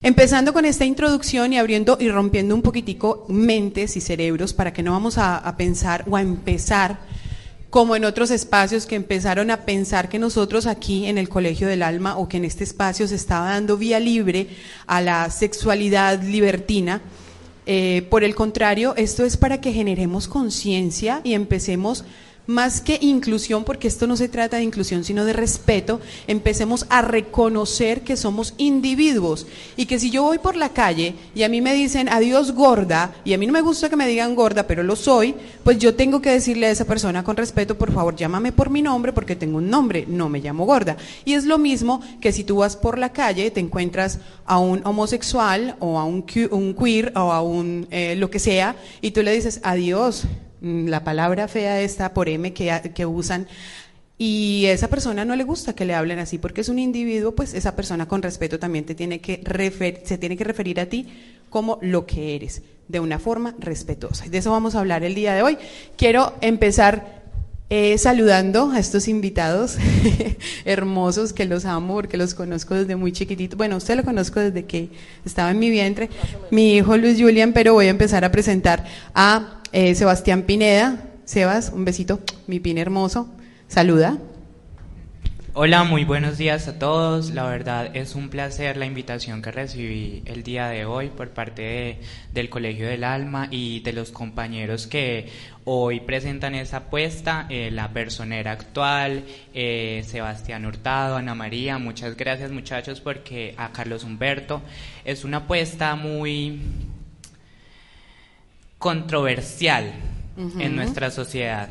Empezando con esta introducción y abriendo y rompiendo un poquitico mentes y cerebros para que no vamos a, a, pensar o a empezar como en otros espacios que empezaron a pensar que nosotros aquí en el Colegio del Alma o que en este espacio se estaba dando vía libre a la sexualidad libertina. Eh, por el contrario, esto es para que generemos conciencia y empecemos más que inclusión, porque esto no se trata de inclusión, sino de respeto, empecemos a reconocer que somos individuos y que si yo voy por la calle y a mí me dicen adiós gorda, y a mí no me gusta que me digan gorda, pero lo soy, pues yo tengo que decirle a esa persona con respeto, por favor, llámame por mi nombre porque tengo un nombre, no me llamo gorda. Y es lo mismo que si tú vas por la calle, te encuentras a un homosexual o a un, un queer o a un eh, lo que sea, y tú le dices adiós la palabra fea está por M que, usan y esa persona no le gusta que le hablen así porque es un individuo, pues esa persona con respeto también te tiene que se tiene que referir a ti como lo que eres, de una forma respetuosa. De eso vamos a hablar el día de hoy. Quiero empezar eh, saludando a estos invitados hermosos que los amo porque los conozco desde muy chiquitito. Bueno, usted lo conozco desde que estaba en mi vientre, mi hijo Luis Julian, pero voy a empezar a presentar a eh, Sebastián Pineda. Sebas, un besito, mi pin hermoso. Saluda. Hola, muy buenos días a todos. La verdad es un placer la invitación que recibí el día de hoy por parte del Colegio del Alma y de los compañeros que hoy presentan esa apuesta, eh, la personera actual, eh, Sebastián Hurtado, Ana María. Muchas gracias muchachos porque a Carlos Humberto es una apuesta muy controversial en nuestra sociedad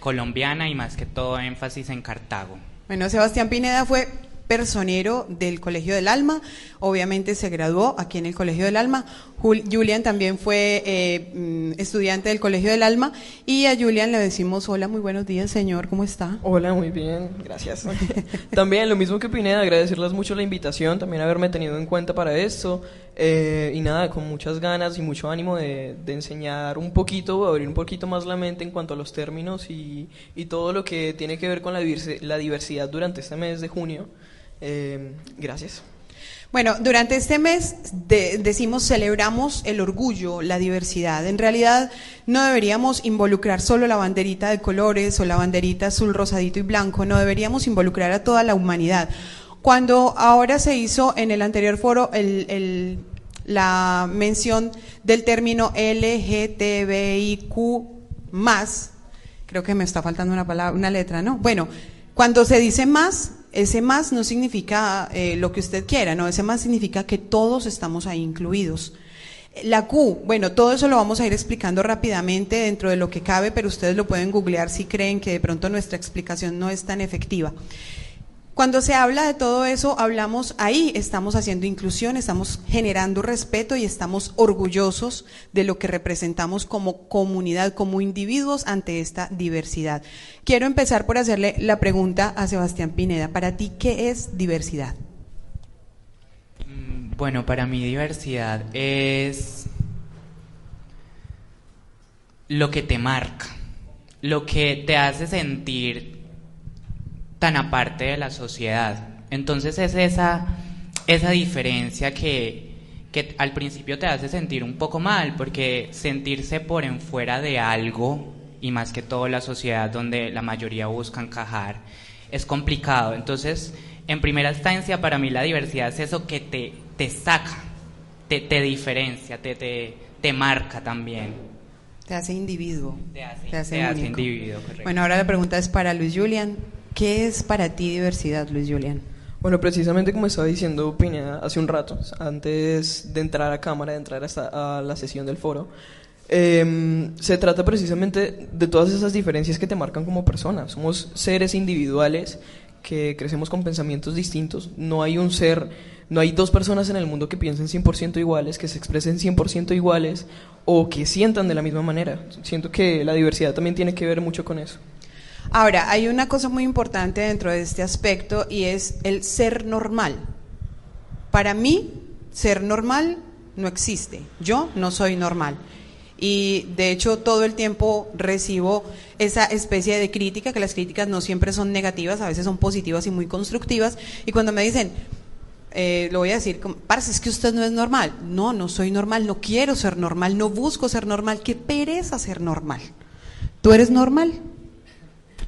colombiana y más que todo énfasis en Cartago. Bueno, Sebastián Pineda fue personero del Colegio del Alma, obviamente se graduó aquí en el Colegio del Alma. Julian también fue eh, mm, estudiante del Colegio del Alma y a Julian le decimos hola, muy buenos días, señor, ¿cómo está? Hola, muy bien, gracias. también lo mismo que Pineda, agradecerles mucho la invitación, también haberme tenido en cuenta para esto eh, y nada, con muchas ganas y mucho ánimo de, enseñar un poquito, abrir un poquito más la mente en cuanto a los términos y, y todo lo que tiene que ver con la, la diversidad durante este mes de junio. Eh, gracias. Bueno, durante este mes decimos celebramos el orgullo, la diversidad. En realidad no deberíamos involucrar solo la banderita de colores o la banderita azul, rosadito y blanco, no deberíamos involucrar a toda la humanidad. Cuando ahora se hizo en el anterior foro el, la mención del término LGTBIQ más, creo que me está faltando una palabra, una letra, ¿no? Bueno, cuando se dice más, ese más no significa eh, lo que usted quiera, no, ese más significa que todos estamos ahí incluidos. La Q, bueno, todo eso lo vamos a ir explicando rápidamente dentro de lo que cabe, pero ustedes lo pueden googlear si creen que de pronto nuestra explicación no es tan efectiva. Cuando se habla de todo eso, hablamos ahí, estamos haciendo inclusión, estamos generando respeto y estamos orgullosos de lo que representamos como comunidad, como individuos ante esta diversidad. Quiero empezar por hacerle la pregunta a Sebastián Pineda. Para ti, ¿qué es diversidad? Mm, bueno, para mí diversidad es lo que te marca, lo que te hace sentir tan aparte de la sociedad. Entonces es esa, esa diferencia que, que al principio te hace sentir un poco mal, porque sentirse por en fuera de algo, y más que todo la sociedad donde la mayoría busca encajar, es complicado. Entonces, en primera instancia, para mí la diversidad es eso que te, te saca, te, te diferencia, te, te, te marca también. Te hace individuo. Te hace, hace, individuo. Bueno, ahora la pregunta es para Luis Julian. ¿Qué es para ti diversidad, Luis Julián? Bueno, precisamente como estaba diciendo Pineda hace un rato, antes de entrar a cámara, de entrar a la sesión del foro, em, se trata precisamente de todas esas diferencias que te marcan como persona. Somos seres individuales que crecemos con pensamientos distintos. No hay un ser, no hay dos personas en el mundo que piensen 100% iguales, que se expresen 100% iguales o que sientan de la misma manera. Siento que la diversidad también tiene que ver mucho con eso. Ahora, hay una cosa muy importante dentro de este aspecto y es el ser normal. Para mí, ser normal no existe. Yo no soy normal. Y de hecho todo el tiempo recibo esa especie de crítica, que las críticas no siempre son negativas, a veces son positivas y muy constructivas. Y cuando me dicen, eh, lo voy a decir, parce, es que usted no es normal. No, no soy normal, no quiero ser normal, no busco ser normal. Qué pereza ser normal. ¿Tú eres normal?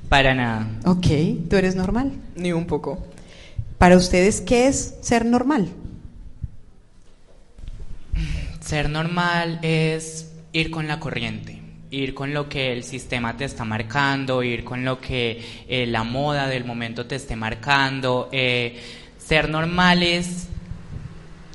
Para nada. Ok, ¿tú eres normal? Ni un poco. Para ustedes, ¿qué es ser normal? Ser normal es ir con la corriente, ir con lo que el sistema te está marcando, ir con lo que eh, la moda del momento te esté marcando. Eh, ser normal es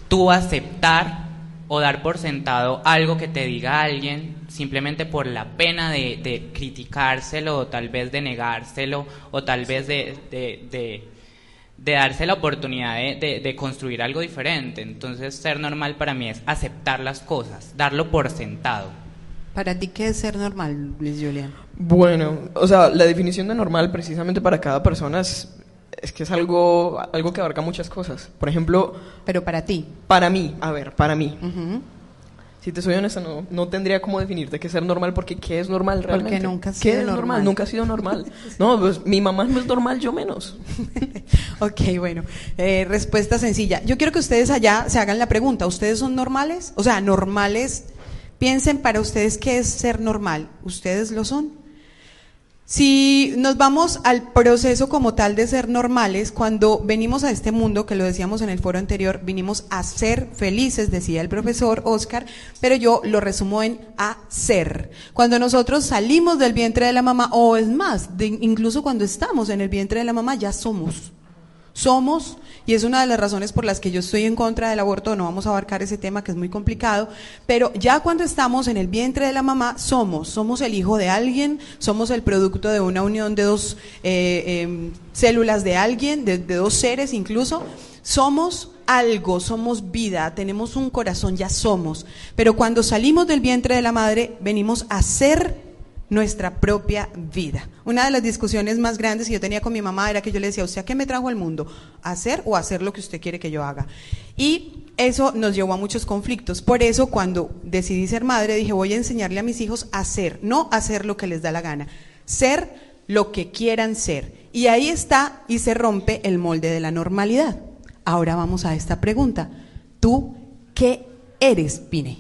tú aceptar o dar por sentado algo que te diga alguien simplemente por la pena de, de criticárselo o tal vez de negárselo o tal vez de, de, de de darse la oportunidad de, de, de, construir algo diferente. Entonces, ser normal para mí es aceptar las cosas, darlo por sentado. ¿Para ti qué es ser normal, Luis Julián? Bueno, o sea, la definición de normal precisamente para cada persona es, es que es algo, algo que abarca muchas cosas. Por ejemplo... Pero para ti. Para mí, a ver, para mí. Uh -huh. Si te soy honesta, no, no tendría cómo definirte qué es ser normal, porque ¿qué es normal realmente? Porque nunca ha ¿Qué sido es normal? normal. Nunca ha sido normal. No, pues mi mamá no es normal, yo menos. ok, bueno, eh, respuesta sencilla. Yo quiero que ustedes allá se hagan la pregunta, ¿ustedes son normales? O sea, normales, piensen para ustedes qué es ser normal. ¿Ustedes lo son? Si nos vamos al proceso como tal de ser normales, cuando venimos a este mundo, que lo decíamos en el foro anterior, vinimos a ser felices, decía el profesor Oscar, pero yo lo resumo en a ser. Cuando nosotros salimos del vientre de la mamá, o es más, incluso cuando estamos en el vientre de la mamá, ya somos. Somos, y es una de las razones por las que yo estoy en contra del aborto, no vamos a abarcar ese tema que es muy complicado, pero ya cuando estamos en el vientre de la mamá, somos, somos el hijo de alguien, somos el producto de una unión de dos eh, eh, células de alguien, de dos seres incluso, somos algo, somos vida, tenemos un corazón, ya somos, pero cuando salimos del vientre de la madre, venimos a ser nuestra propia vida. Una de las discusiones más grandes que yo tenía con mi mamá era que yo le decía, ¿usted a qué me trajo al mundo? ¿Hacer o hacer lo que usted quiere que yo haga? Y eso nos llevó a muchos conflictos. Por eso cuando decidí ser madre dije, voy a enseñarle a mis hijos a hacer, no hacer lo que les da la gana, ser lo que quieran ser. Y ahí está y se rompe el molde de la normalidad. Ahora vamos a esta pregunta. ¿Tú qué eres, Pine?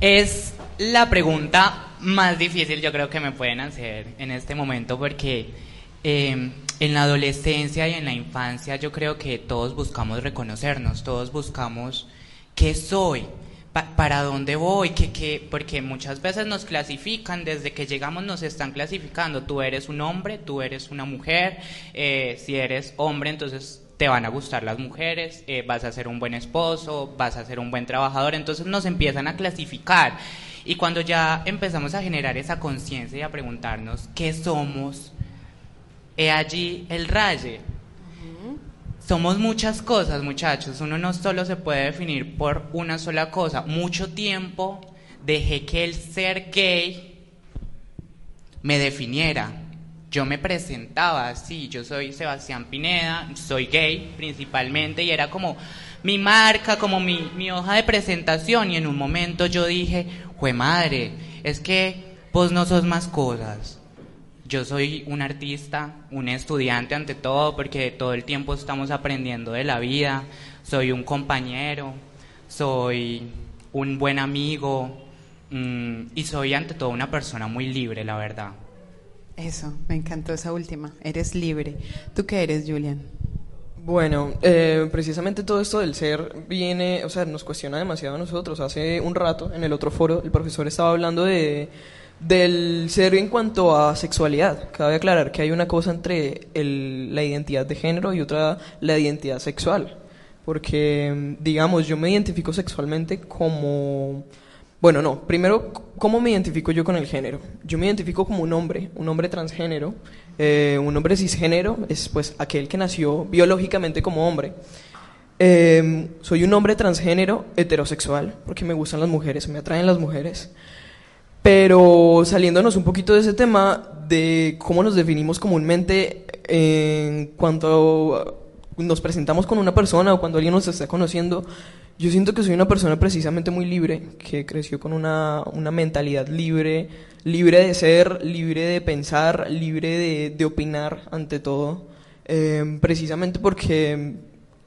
Es la pregunta más difícil yo creo que me pueden hacer en este momento porque eh, en la adolescencia y en la infancia yo creo que todos buscamos reconocernos, todos buscamos qué soy, pa para dónde voy, ¿Qué, qué? porque muchas veces nos clasifican, desde que llegamos nos están clasificando, tú eres un hombre, tú eres una mujer, eh, si eres hombre entonces te van a gustar las mujeres, eh, vas a ser un buen esposo, vas a ser un buen trabajador, entonces nos empiezan a clasificar. Y cuando ya empezamos a generar esa conciencia y a preguntarnos qué somos, he allí el raye. Uh -huh. Somos muchas cosas, muchachos. Uno no solo se puede definir por una sola cosa. Mucho tiempo dejé que el ser gay me definiera. Yo me presentaba así, yo soy Sebastián Pineda, soy gay principalmente y era como mi marca, como mi, mi hoja de presentación y en un momento yo dije, jue madre, es que vos no sos más cosas. Yo soy un artista, un estudiante ante todo, porque todo el tiempo estamos aprendiendo de la vida. Soy un compañero, soy un buen amigo mmm, y soy ante todo una persona muy libre, la verdad. Eso, me encantó esa última. Eres libre. ¿Tú qué eres, Julian? Bueno, eh, precisamente todo esto del ser viene, o sea, nos cuestiona demasiado a nosotros. Hace un rato, en el otro foro, el profesor estaba hablando de, del ser en cuanto a sexualidad. Cabe aclarar que hay una cosa entre el, la identidad de género y otra la identidad sexual. Porque, digamos, yo me identifico sexualmente como... Bueno, no, primero, ¿cómo me identifico yo con el género? Yo me identifico como un hombre, un hombre transgénero. Eh, un hombre cisgénero es pues aquel que nació biológicamente como hombre. Eh, soy un hombre transgénero heterosexual porque me gustan las mujeres, me atraen las mujeres. Pero saliéndonos un poquito de ese tema de cómo nos definimos comúnmente en cuanto nos presentamos con una persona o cuando alguien nos está conociendo, yo siento que soy una persona precisamente muy libre, que creció con una, una mentalidad libre, libre de ser, libre de pensar, libre de, opinar ante todo. eh, precisamente porque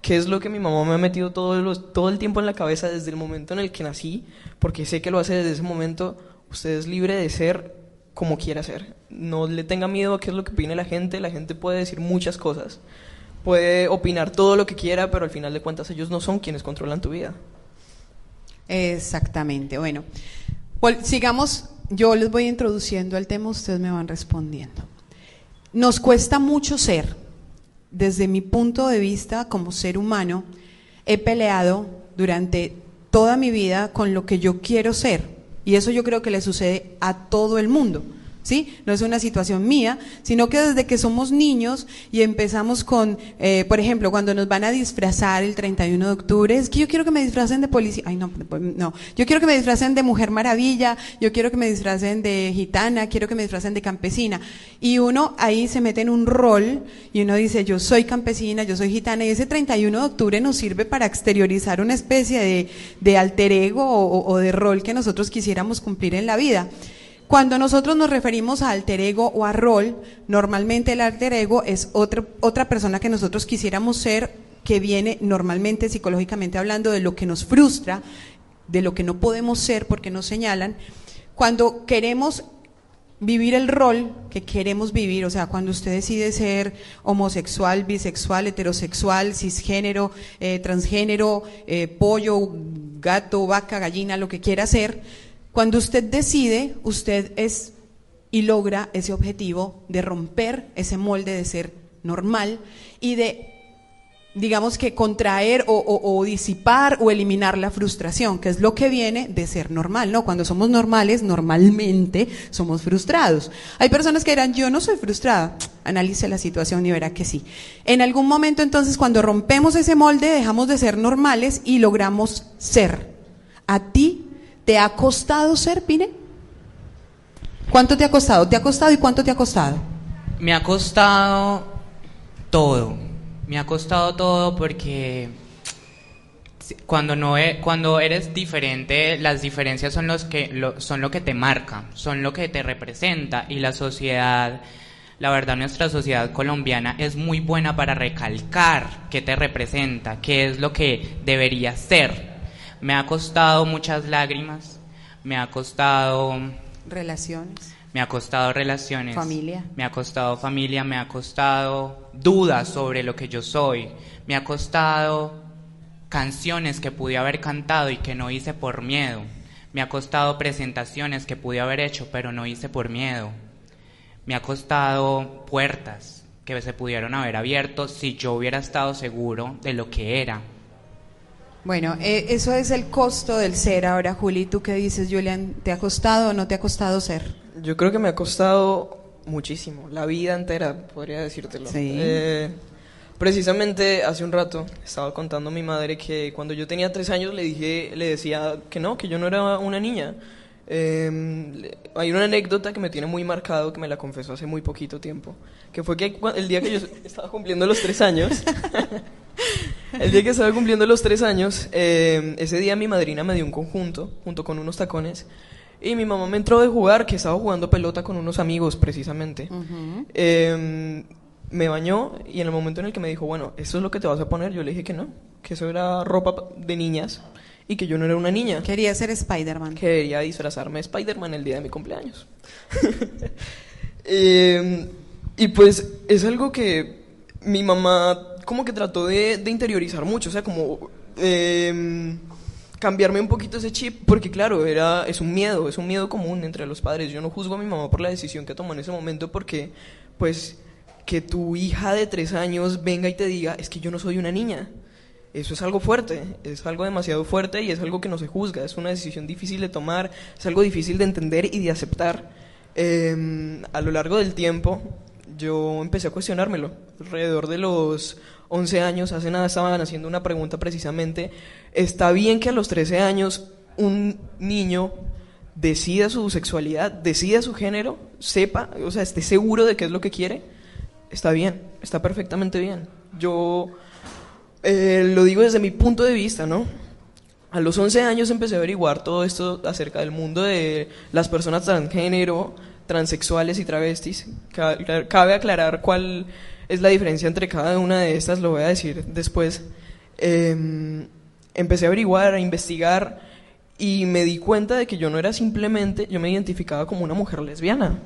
qué es lo que mi mamá me ha metido todo, los, todo el tiempo en la cabeza desde el momento en el que nací, porque sé que lo hace desde ese momento, usted es libre de ser como quiera ser. No le tenga miedo a qué es lo que opine la gente, la gente puede decir muchas cosas, puede opinar todo lo que quiera, pero al final de cuentas ellos no son quienes controlan tu vida. Exactamente, bueno, sigamos, yo les voy introduciendo al tema, ustedes me van respondiendo. Nos cuesta mucho ser, desde mi punto de vista como ser humano, he peleado durante toda mi vida con lo que yo quiero ser. Y eso yo creo que le sucede a todo el mundo. ¿Sí? No es una situación mía, sino que desde que somos niños y empezamos con, eh, por ejemplo, cuando nos van a disfrazar el 31 de octubre, es que yo quiero que me disfracen de policía, ay no, no, yo quiero que me disfracen de mujer maravilla, yo quiero que me disfracen de gitana, quiero que me disfracen de campesina. Y uno ahí se mete en un rol y uno dice, yo soy campesina, yo soy gitana, y ese 31 de octubre nos sirve para exteriorizar una especie de, de alter ego o de rol que nosotros quisiéramos cumplir en la vida. Cuando nosotros nos referimos a alter ego o a rol, normalmente el alter ego es otra, otra persona que nosotros quisiéramos ser, que viene normalmente psicológicamente hablando de lo que nos frustra, de lo que no podemos ser porque nos señalan. Cuando queremos vivir el rol que queremos vivir, o sea, cuando usted decide ser homosexual, bisexual, heterosexual, cisgénero, eh, transgénero, eh, pollo, gato, vaca, gallina, lo que quiera ser, cuando usted decide, usted es y logra ese objetivo de romper ese molde de ser normal y de, digamos que, contraer o, disipar o eliminar la frustración, que es lo que viene de ser normal, ¿no? Cuando somos normales, normalmente somos frustrados. Hay personas que dirán, yo no soy frustrada. Analice la situación y verá que sí. En algún momento, entonces, cuando rompemos ese molde, dejamos de ser normales y logramos ser. A ti ¿Te ha costado ser, Pine? ¿Cuánto te ha costado? ¿Te ha costado y cuánto te ha costado? Me ha costado todo. Me ha costado todo porque cuando no e, cuando eres diferente, las diferencias son los que son lo que te marca, son lo que te representa y la sociedad la verdad nuestra sociedad colombiana es muy buena para recalcar qué te representa, qué es lo que debería ser. Me ha costado muchas lágrimas, me ha costado... Relaciones. Me ha costado relaciones. Familia. Me ha costado familia, me ha costado dudas sobre lo que yo soy. Me ha costado canciones que pude haber cantado y que no hice por miedo. Me ha costado presentaciones que pude haber hecho pero no hice por miedo. Me ha costado puertas que se pudieron haber abierto si yo hubiera estado seguro de lo que era. Bueno, eh, eso es el costo del ser. Ahora, Juli, ¿tú qué dices, Julian? ¿Te ha costado o no te ha costado ser? Yo creo que me ha costado muchísimo, la vida entera, podría decírtelo. Sí. Eh, precisamente hace un rato estaba contando a mi madre que cuando yo tenía tres años le dije, le decía que no, que yo no era una niña. Em, hay una anécdota que me tiene muy marcado, que me la confesó hace muy poquito tiempo, que fue que el día que yo estaba cumpliendo los tres años, el día que estaba cumpliendo los tres años, em, ese día mi madrina me dio un conjunto, junto con unos tacones, y mi mamá me entró de jugar, que estaba jugando pelota con unos amigos precisamente. Em, me bañó y en el momento en el que me dijo, bueno, ¿eso es lo que te vas a poner? Yo le dije que no, que eso era ropa de niñas y que yo no era una niña. Quería ser Spider-Man. Quería disfrazarme de Spider-Man el día de mi cumpleaños. Em, y pues es algo que mi mamá como que trató de, interiorizar mucho, o sea, como em, cambiarme un poquito ese chip, porque claro, era, es un miedo, es un miedo común entre los padres. Yo no juzgo a mi mamá por la decisión que tomó en ese momento, porque pues que tu hija de tres años venga y te diga, es que yo no soy una niña eso es algo fuerte, es algo demasiado fuerte y es algo que no se juzga, es una decisión difícil de tomar, es algo difícil de entender y de aceptar. Em, a lo largo del tiempo yo empecé a cuestionármelo. Alrededor de los 11 años, hace nada estaban haciendo una pregunta precisamente, ¿está bien que a los 13 años un niño decida su sexualidad, decida su género, sepa, o sea, esté seguro de qué es lo que quiere? Está bien, está perfectamente bien. Yo eh, lo digo desde mi punto de vista, ¿no? A los 11 años empecé a averiguar todo esto acerca del mundo de las personas transgénero, transexuales y travestis. Cabe aclarar cuál es la diferencia entre cada una de estas, lo voy a decir después. Em, empecé a averiguar, a investigar y me di cuenta de que yo no era simplemente, yo me identificaba como una mujer lesbiana.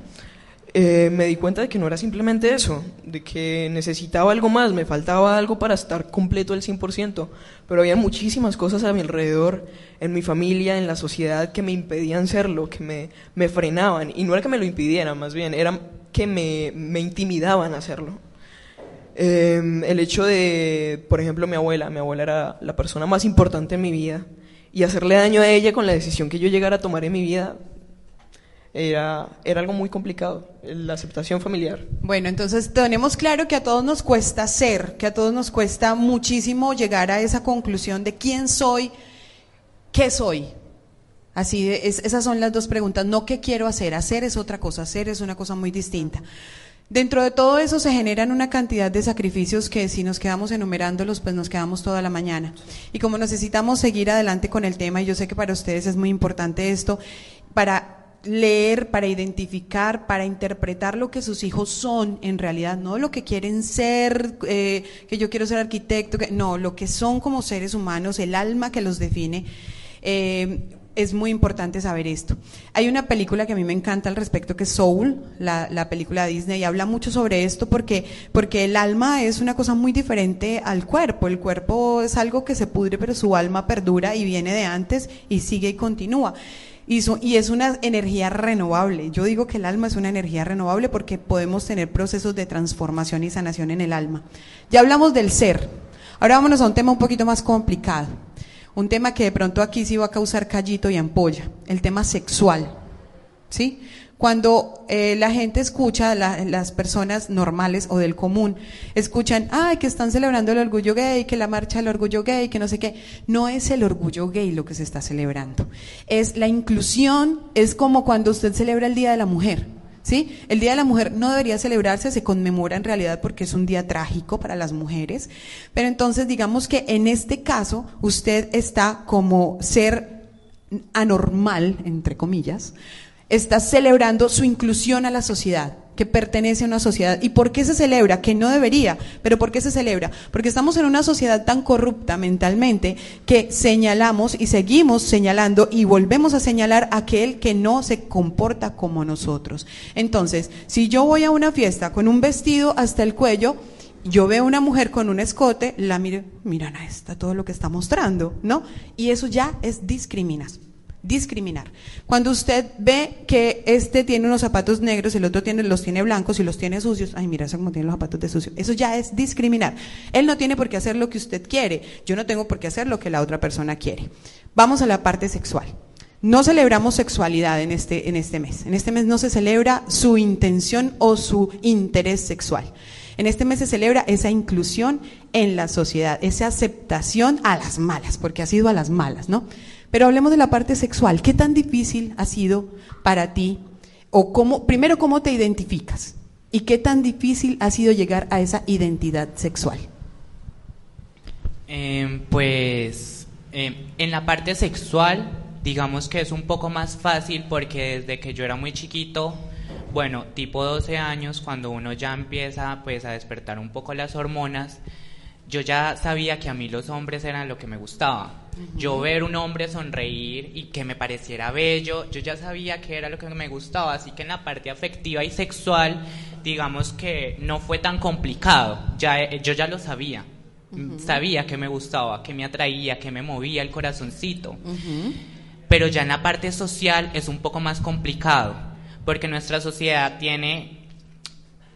Eh, me di cuenta de que no era simplemente eso, de que necesitaba algo más, me faltaba algo para estar completo al 100%, pero había muchísimas cosas a mi alrededor, en mi familia, en la sociedad, que me impedían serlo, que me, me frenaban, y no era que me lo impidieran, más bien, era que me, me intimidaban a hacerlo. Em, el hecho de, por ejemplo, mi abuela, mi abuela era la persona más importante en mi vida, y hacerle daño a ella con la decisión que yo llegara a tomar en mi vida era, era algo muy complicado, la aceptación familiar. Bueno, entonces tenemos claro que a todos nos cuesta ser, que a todos nos cuesta muchísimo llegar a esa conclusión de quién soy, qué soy. Así, es, esas son las dos preguntas, no qué quiero hacer, hacer es otra cosa, hacer es una cosa muy distinta. Dentro de todo eso se generan una cantidad de sacrificios que si nos quedamos enumerándolos, pues nos quedamos toda la mañana. Y como necesitamos seguir adelante con el tema, y yo sé que para ustedes es muy importante esto, para leer, para identificar, para interpretar lo que sus hijos son en realidad, no lo que quieren ser, eh, que yo quiero ser arquitecto, que, no, lo que son como seres humanos, el alma que los define. Eh, es muy importante saber esto. Hay una película que a mí me encanta al respecto, que es Soul, la, la, película de Disney, y habla mucho sobre esto porque, porque el alma es una cosa muy diferente al cuerpo. El cuerpo es algo que se pudre, pero su alma perdura y viene de antes y sigue y continúa. Y, es una energía renovable. Yo digo que el alma es una energía renovable porque podemos tener procesos de transformación y sanación en el alma. Ya hablamos del ser. Ahora vámonos a un tema un poquito más complicado. Un tema que de pronto aquí sí va a causar callito y ampolla. El tema sexual. ¿Sí? Cuando eh, la gente escucha, las personas normales o del común, escuchan, ay, que están celebrando el orgullo gay, que la marcha del orgullo gay, que no sé qué, no es el orgullo gay lo que se está celebrando. Es la inclusión, es como cuando usted celebra el Día de la Mujer. ¿Sí? El Día de la Mujer no debería celebrarse, se conmemora en realidad porque es un día trágico para las mujeres, pero entonces digamos que en este caso usted está como ser anormal, entre comillas, está celebrando su inclusión a la sociedad, que pertenece a una sociedad. ¿Y por qué se celebra? Que no debería, pero ¿por qué se celebra? Porque estamos en una sociedad tan corrupta mentalmente que señalamos y seguimos señalando y volvemos a señalar a aquel que no se comporta como nosotros. Entonces, si yo voy a una fiesta con un vestido hasta el cuello, yo veo una mujer con un escote, la miro, miran a esta, todo lo que está mostrando, ¿no? Y eso ya es discriminación discriminar. Cuando usted ve que este tiene unos zapatos negros el otro tiene, los tiene blancos y los tiene sucios, ay, mira, como tiene los zapatos de sucio, eso ya es discriminar. Él no tiene por qué hacer lo que usted quiere, yo no tengo por qué hacer lo que la otra persona quiere. Vamos a la parte sexual. No celebramos sexualidad en este, en este mes. En este mes no se celebra su intención o su interés sexual. En este mes se celebra esa inclusión en la sociedad, esa aceptación a las malas, porque ha sido a las malas, ¿no? Pero hablemos de la parte sexual. ¿Qué tan difícil ha sido para ti? O cómo, primero, ¿cómo te identificas? ¿Y qué tan difícil ha sido llegar a esa identidad sexual? Em, pues em, en la parte sexual, digamos que es un poco más fácil porque desde que yo era muy chiquito, bueno, tipo 12 años, cuando uno ya empieza pues a despertar un poco las hormonas, yo ya sabía que a mí los hombres eran lo que me gustaba. Yo ver un hombre sonreír y que me pareciera bello, yo ya sabía que era lo que me gustaba, así que en la parte afectiva y sexual, digamos que no fue tan complicado, ya, eh, yo ya lo sabía. Sabía que me gustaba, que me atraía, que me movía el corazoncito. Pero ya en la parte social es un poco más complicado, porque nuestra sociedad tiene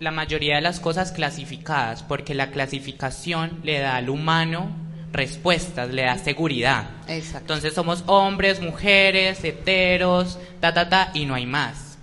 la mayoría de las cosas clasificadas, porque la clasificación le da al humano respuestas, le da seguridad. Entonces somos hombres, mujeres, heteros, ta, ta, ta, y no hay más.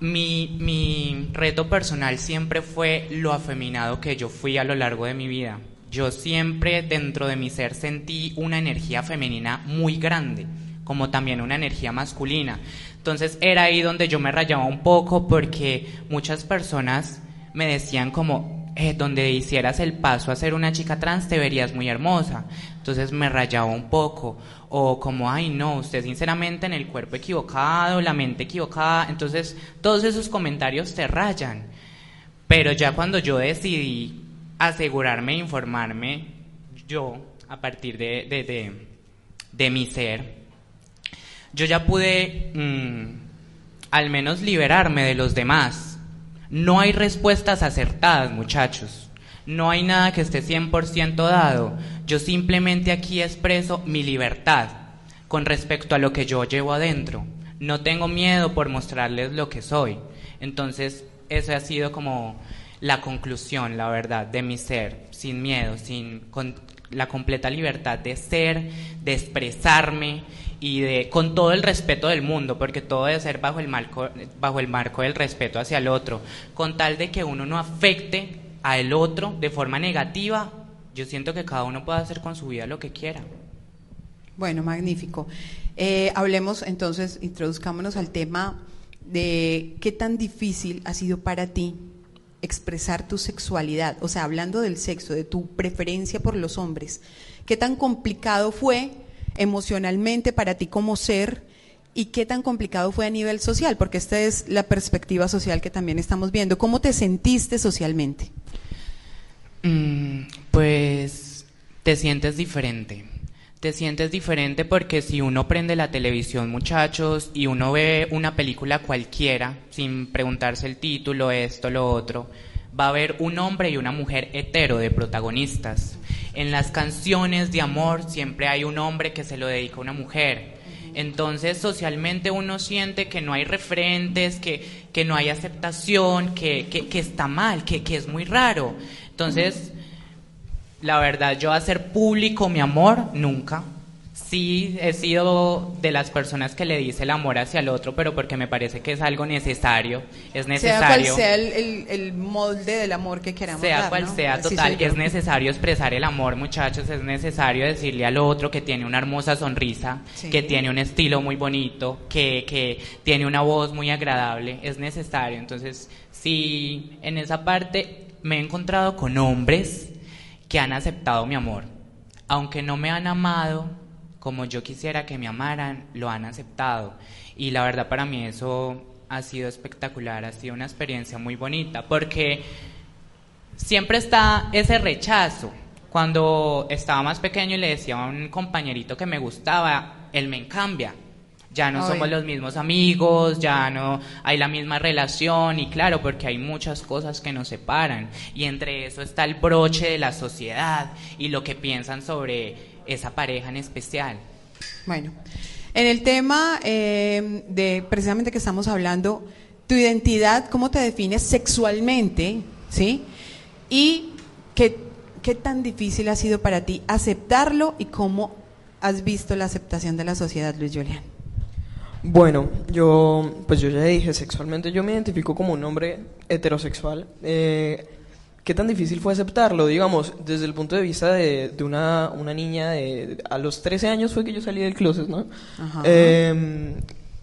Mi, mi reto personal siempre fue lo afeminado que yo fui a lo largo de mi vida. Yo siempre dentro de mi ser sentí una energía femenina muy grande, como también una energía masculina. Entonces era ahí donde yo me rayaba un poco porque muchas personas me decían como, eh, donde hicieras el paso a ser una chica trans te verías muy hermosa. Entonces me rayaba un poco. O como, ay no, usted sinceramente en el cuerpo equivocado, la mente equivocada. Entonces todos esos comentarios te rayan. Pero ya cuando yo decidí asegurarme, informarme, yo, a partir de, de, de, mi ser, yo ya pude mm, al menos liberarme de los demás. No hay respuestas acertadas, muchachos. No hay nada que esté 100% dado. Yo simplemente aquí expreso mi libertad con respecto a lo que yo llevo adentro. No tengo miedo por mostrarles lo que soy. Entonces, eso ha sido como la conclusión, la verdad, de mi ser, sin miedo, sin con la completa libertad de ser, de expresarme y de con todo el respeto del mundo, porque todo debe ser bajo el marco bajo el marco del respeto hacia el otro, con tal de que uno no afecte a el otro de forma negativa, yo siento que cada uno puede hacer con su vida lo que quiera. Bueno, magnífico. Eh, hablemos entonces, introduzcámonos al tema de qué tan difícil ha sido para ti expresar tu sexualidad, o sea, hablando del sexo, de tu preferencia por los hombres, qué tan complicado fue emocionalmente para ti como ser y qué tan complicado fue a nivel social, porque esta es la perspectiva social que también estamos viendo. ¿Cómo te sentiste socialmente? Mm, pues te sientes diferente. Te sientes diferente porque si uno prende la televisión, muchachos, y uno ve una película cualquiera, sin preguntarse el título, esto, lo otro, va a haber un hombre y una mujer hetero de protagonistas. En las canciones de amor siempre hay un hombre que se lo dedica a una mujer. Entonces socialmente uno siente que no hay referentes, que, que no hay aceptación, que, que, está mal, que, que es muy raro. Entonces la verdad, yo hacer público mi amor, nunca. Sí, he sido de las personas que le dice el amor hacia el otro, pero porque me parece que es algo necesario. Es necesario. Sea cual sea el, molde del amor que queramos Sea cual sea, total. es necesario expresar el amor, muchachos. Es necesario decirle al otro que tiene una hermosa sonrisa, que tiene un estilo muy bonito, que, que tiene una voz muy agradable. Es necesario. Entonces, sí, en esa parte me he encontrado con hombres que han aceptado mi amor. Aunque no me han amado como yo quisiera que me amaran, lo han aceptado. Y la verdad para mí eso ha sido espectacular, ha sido una experiencia muy bonita, porque siempre está ese rechazo. Cuando estaba más pequeño y le decía a un compañerito que me gustaba, él me cambia ya no somos los mismos amigos, ya no hay la misma relación y claro, porque hay muchas cosas que nos separan y entre eso está el broche de la sociedad y lo que piensan sobre esa pareja en especial. Bueno, en el tema eh, de precisamente que estamos hablando, tu identidad, ¿cómo te defines sexualmente? ¿Sí? Y qué, qué tan difícil ha sido para ti aceptarlo y cómo has visto la aceptación de la sociedad, Luis Julián. Bueno, yo, pues yo ya dije, sexualmente yo me identifico como un hombre heterosexual. Eh, ¿Qué tan difícil fue aceptarlo? Digamos, desde el punto de vista de, de una, una, niña de... A los 13 años fue que yo salí del closet, ¿no? Ajá. Em,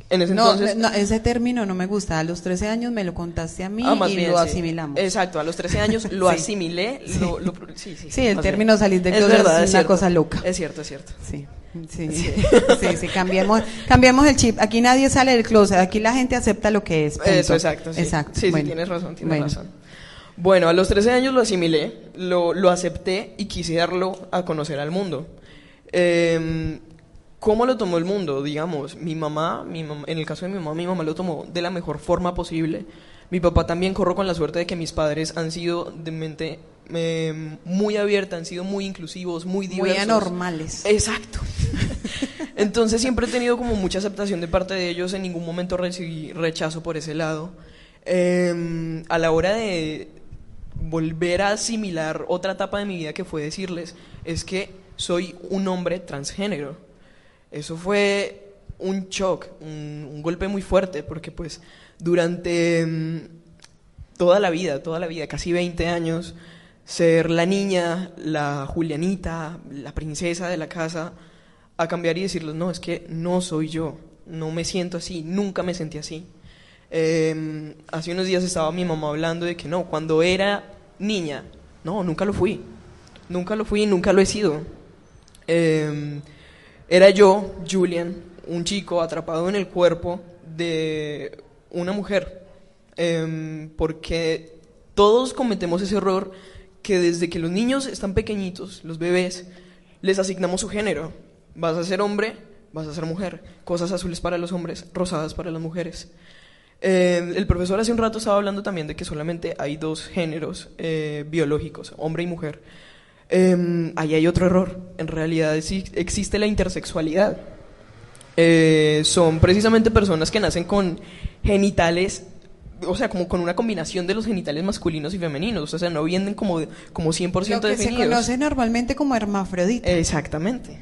en ese entonces... No, ese término no me gusta. A los 13 años me lo contaste a mí ah, y lo asimilamos. Exacto, a los 13 años lo asimilé. Lo, sí, sí, sí, el término salir del closet es, verdad, es, una cosa loca. Es cierto, es cierto. Sí. Sí, sí, sí, cambiemos, cambiemos el chip. Aquí nadie sale del closet, aquí la gente acepta lo que es. Eso, exacto. Sí, exacto. sí, tienes razón, tienes razón. Bueno, a los 13 años lo asimilé, lo, lo acepté y quise darlo a conocer al mundo. Eh, ¿Cómo lo tomó el mundo? Digamos, mi mamá, mi en el caso de mi mamá, mi mamá lo tomó de la mejor forma posible. Mi papá también corro con la suerte de que mis padres han sido de mente eh, muy abierta, han sido muy inclusivos, muy diversos. Muy anormales. Exacto. Entonces siempre he tenido como mucha aceptación de parte de ellos, en ningún momento recibí rechazo por ese lado. Em, a la hora de volver a asimilar otra etapa de mi vida que fue decirles, es que soy un hombre transgénero. Eso fue un shock, un, golpe muy fuerte, porque pues durante em, toda la vida, toda la vida, casi 20 años, ser la niña, la Julianita, la princesa de la casa, a cambiar y decirles, no, es que no soy yo, no me siento así, nunca me sentí así. Em, hace unos días estaba mi mamá hablando de que no, cuando era niña. No, nunca lo fui. Nunca lo fui, nunca lo he sido. Eh, era yo, Julian, un chico atrapado en el cuerpo de una mujer. Eh, porque todos cometemos ese error que desde que los niños están pequeñitos, los bebés, les asignamos su género. Vas a ser hombre, vas a ser mujer. Cosas azules para los hombres, rosadas para las mujeres. Eh, el profesor hace un rato estaba hablando también de que solamente hay dos géneros eh, biológicos, hombre y mujer. Eh, ahí hay otro error. En realidad sí existe la intersexualidad. Eh, son precisamente personas que nacen con genitales, o sea, como con una combinación de los genitales masculinos y femeninos. O sea, no vienen como, como 100% Lo que se conoce normalmente como hermafrodita. Exactamente.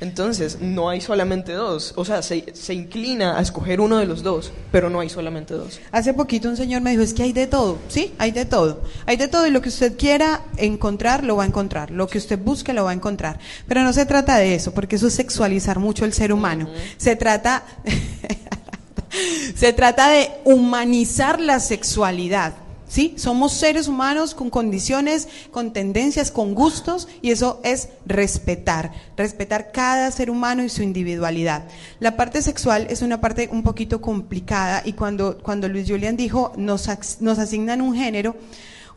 Entonces, no hay solamente dos. O sea, se, se inclina a escoger uno de los dos, pero no hay solamente dos. Hace poquito un señor me dijo, es que hay de todo, sí, hay de todo. Hay de todo y lo que usted quiera encontrar, lo va a encontrar. Lo que usted busque, lo va a encontrar. Pero no se trata de eso, porque eso es sexualizar mucho el ser humano. Se trata, se trata de humanizar la sexualidad. ¿Sí? Somos seres humanos con condiciones, con tendencias, con gustos, y eso es respetar, respetar cada ser humano y su individualidad. La parte sexual es una parte un poquito complicada, y cuando, cuando Luis Julian dijo, nos, nos asignan un género,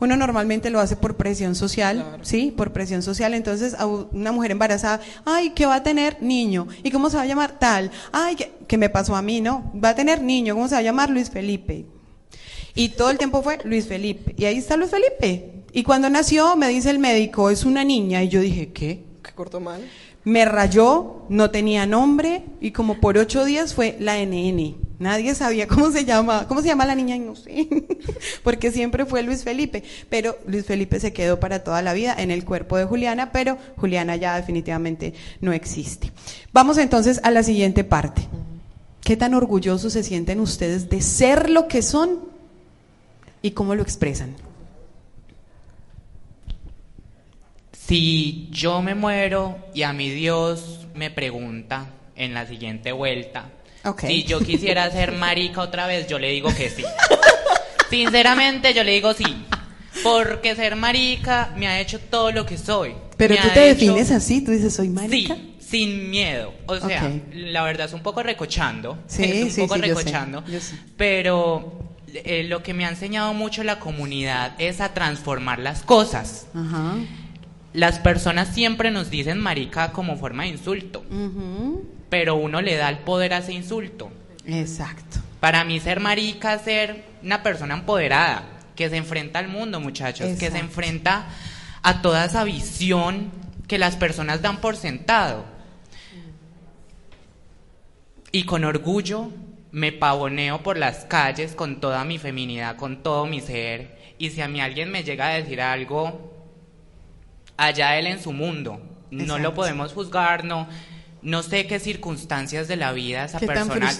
uno normalmente lo hace por presión social, Claro. ¿sí? Por presión social. Entonces, a una mujer embarazada, ay, que va a tener niño. ¿Y cómo se va a llamar tal? Ay, que, que me pasó a mí, ¿no? Va a tener niño, ¿cómo se va a llamar? Luis Felipe. Y todo el tiempo fue Luis Felipe. Y ahí está Luis Felipe. Y cuando nació, me dice el médico, es una niña. Y yo dije, ¿qué? ¿Qué cortó mal? Me rayó, no tenía nombre. Y como por ocho días fue la NN. Nadie sabía cómo se llama, cómo se llama la niña y no sé. Porque siempre fue Luis Felipe. Pero Luis Felipe se quedó para toda la vida en el cuerpo de Juliana, pero Juliana ya definitivamente no existe. Vamos entonces a la siguiente parte. ¿Qué tan orgullosos se sienten ustedes de ser lo que son y cómo lo expresan? Si yo me muero y a mi Dios me pregunta en la siguiente vuelta, si yo quisiera ser marica otra vez, yo le digo que sí. Sinceramente, yo le digo sí. Porque ser marica me ha hecho todo lo que soy. Pero Me tú te hecho- defines así, tú dices, soy marica. Sí, sin miedo. O sea, la verdad es un poco recochando. Sí, es un sí, poco sí, yo sé, recochando. yo sé. Pero eh, lo que me ha enseñado mucho la comunidad es a transformar las cosas. Ajá. Las personas siempre nos dicen marica como forma de insulto, pero uno le da el poder a ese insulto. Exacto. Para mí ser marica es ser una persona empoderada, que se enfrenta al mundo, muchachos, que se enfrenta a toda esa visión que las personas dan por sentado. Y con orgullo me pavoneo por las calles con toda mi feminidad, con todo mi ser. Y si a mí alguien me llega a decir algo, allá él en su mundo. No lo podemos juzgar, no, no sé qué circunstancias de la vida esa persona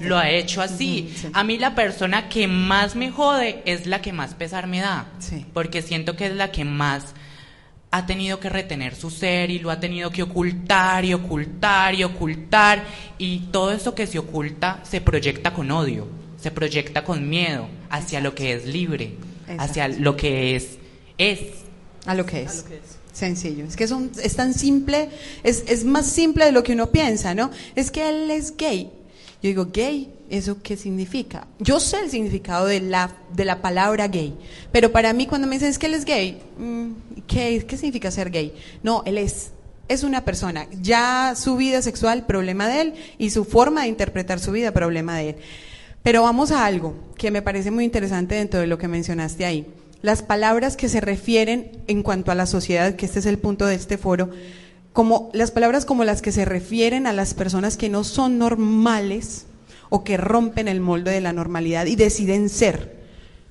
lo ha hecho así. Sí. A mí la persona que más me jode es la que más pesar me da. Sí. Porque siento que es la que más ha tenido que retener su ser y lo ha tenido que ocultar y ocultar y ocultar. Y todo eso que se oculta se proyecta con odio, se proyecta con miedo hacia lo que es libre, hacia lo que es, es. A lo que es. A lo que es. Sencillo. Es que son- es tan simple, es, es más simple de lo que uno piensa, ¿no? Es que él es gay. Yo digo, gay, ¿eso qué significa? Yo sé el significado de la, de la palabra gay, pero para mí cuando me dicen es que él es gay, mm, ¿qué, ¿qué significa ser gay? No, él es. Es una persona, ya su vida sexual, problema de él, y su forma de interpretar su vida, problema de él. Pero vamos a algo que me parece muy interesante dentro de lo que mencionaste ahí. Las palabras que se refieren en cuanto a la sociedad, que este es el punto de este foro, como las palabras como las que se refieren a las personas que no son normales o que rompen el molde de la normalidad y deciden ser.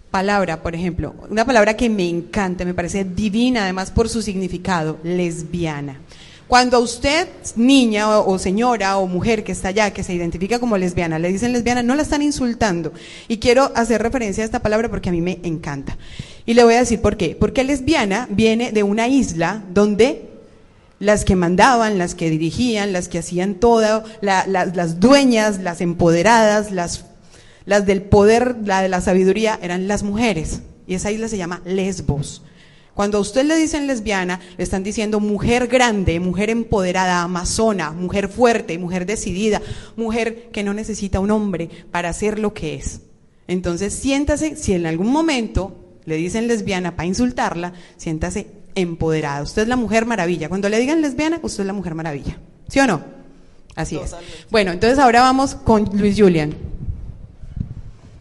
Palabra, por ejemplo, una palabra que me encanta, me parece divina además por su significado, lesbiana. Cuando a usted, niña o, señora o mujer que está allá, que se identifica como lesbiana, le dicen lesbiana, no la están insultando. Y quiero hacer referencia a esta palabra porque a mí me encanta. Y le voy a decir por qué. Porque lesbiana viene de una isla donde las que mandaban, las que dirigían, las que hacían todo, la- la- las dueñas, las empoderadas, las, las del poder, la de la sabiduría, eran las mujeres. Y esa isla se llama Lesbos. Cuando a usted le dicen lesbiana, le están diciendo mujer grande, mujer empoderada, amazona, mujer fuerte, mujer decidida, mujer que no necesita un hombre para ser lo que es. Entonces, siéntase, si en algún momento le dicen lesbiana para insultarla, siéntase empoderada. Usted es la mujer maravilla. Cuando le digan lesbiana, usted es la mujer maravilla. ¿Sí o no? Así es. Bueno, entonces ahora vamos con Luis Julian.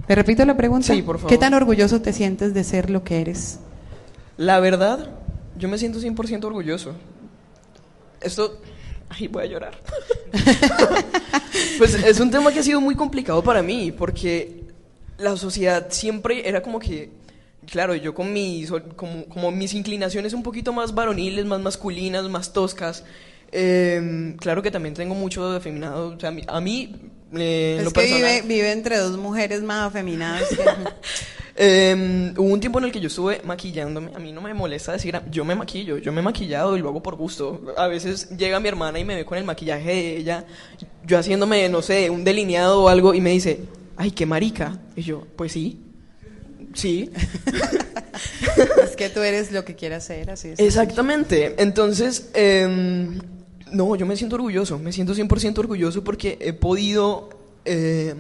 ¿Le repito la pregunta? Sí, por favor. ¿Qué tan orgulloso te sientes de ser lo que eres? La verdad, yo me siento 100% orgulloso. Esto... Ay, voy a llorar. pues es un tema que ha sido muy complicado para mí, porque la sociedad siempre era como que, claro, yo con mis, como, como mis inclinaciones un poquito más varoniles, más masculinas, más toscas, eh, claro que también tengo mucho de afeminado, o sea, a mí, eh, es lo que personal- vive, vive entre dos mujeres más afeminadas. que- Eh, hubo un tiempo en el que yo estuve maquillándome. A mí no me molesta decir, ah, yo me maquillo, yo me he maquillado y lo hago por gusto. A veces llega mi hermana y me ve con el maquillaje de ella, yo haciéndome, no sé, un delineado o algo y me dice, ay, qué marica. Y yo, pues sí, sí. es que tú eres lo que quieras ser, así es. Exactamente. Entonces, em, no, yo me siento orgulloso, me siento 100% orgulloso porque he podido eh,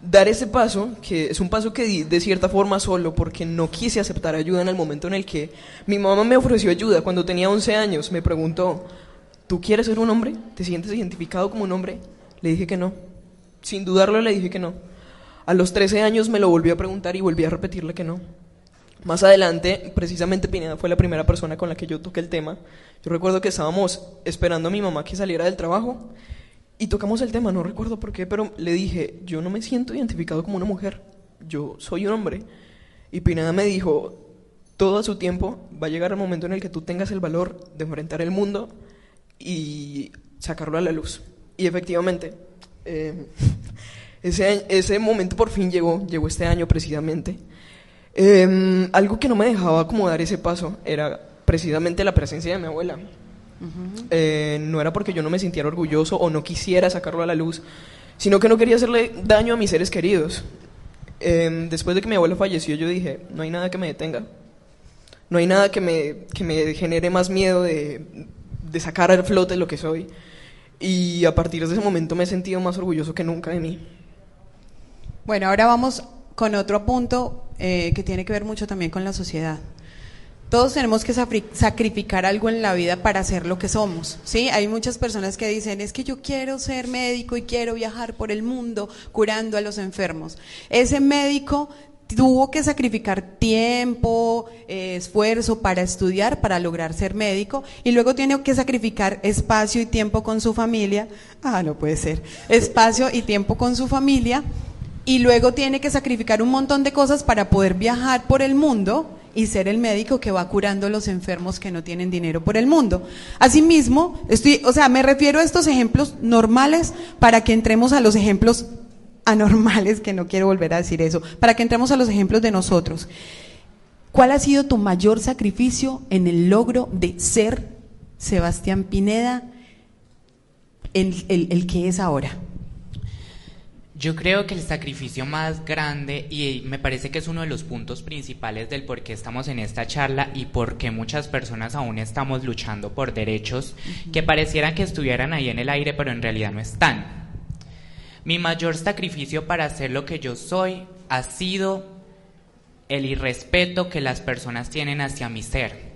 dar ese paso, que es un paso que di de cierta forma solo porque no quise aceptar ayuda en el momento en el que mi mamá me ofreció ayuda cuando tenía 11 años. Me preguntó, ¿tú quieres ser un hombre? ¿Te sientes identificado como un hombre? Le dije que no. Sin dudarlo le dije que no. A los 13 años me lo volvió a preguntar y volví a repetirle que no. Más adelante, precisamente Pineda fue la primera persona con la que yo toqué el tema. Yo recuerdo que estábamos esperando a mi mamá que saliera del trabajo y tocamos el tema, no recuerdo por qué, pero le dije, yo no me siento identificado como una mujer, yo soy un hombre. Y Pineda me dijo, todo a su tiempo va a llegar el momento en el que tú tengas el valor de enfrentar el mundo y sacarlo a la luz. Y efectivamente, eh, ese, ese momento por fin llegó, llegó este año precisamente. Eh, algo que no me dejaba como dar ese paso era precisamente la presencia de mi abuela. Eh, no era porque yo no me sintiera orgulloso o no quisiera sacarlo a la luz, sino que no quería hacerle daño a mis seres queridos. Eh, después de que mi abuela falleció, yo dije, no hay nada que me detenga. No hay nada que me, que me genere más miedo de, de sacar al flote lo que soy. Y a partir de ese momento me he sentido más orgulloso que nunca de mí. Bueno, ahora vamos con otro punto eh, que tiene que ver mucho también con la sociedad. Todos tenemos que sacrificar algo en la vida para ser lo que somos, ¿sí? Hay muchas personas que dicen, es que yo quiero ser médico y quiero viajar por el mundo curando a los enfermos. Ese médico tuvo que sacrificar tiempo, eh, esfuerzo para estudiar, para lograr ser médico, y luego tiene que sacrificar espacio y tiempo con su familia. Ah, no puede ser. Espacio y tiempo con su familia y luego tiene que sacrificar un montón de cosas para poder viajar por el mundo y ser el médico que va curando a los enfermos que no tienen dinero por el mundo. Asimismo, estoy, o sea, me refiero a estos ejemplos normales para que entremos a los ejemplos anormales, que no quiero volver a decir eso, para que entremos a los ejemplos de nosotros. ¿Cuál ha sido tu mayor sacrificio en el logro de ser Sebastián Pineda el, el- el que es ahora? Yo creo que el sacrificio más grande, y me parece que es uno de los puntos principales del por qué estamos en esta charla y por qué muchas personas aún estamos luchando por derechos que parecieran que estuvieran ahí en el aire, pero en realidad no están. Mi mayor sacrificio para ser lo que yo soy ha sido el irrespeto que las personas tienen hacia mi ser.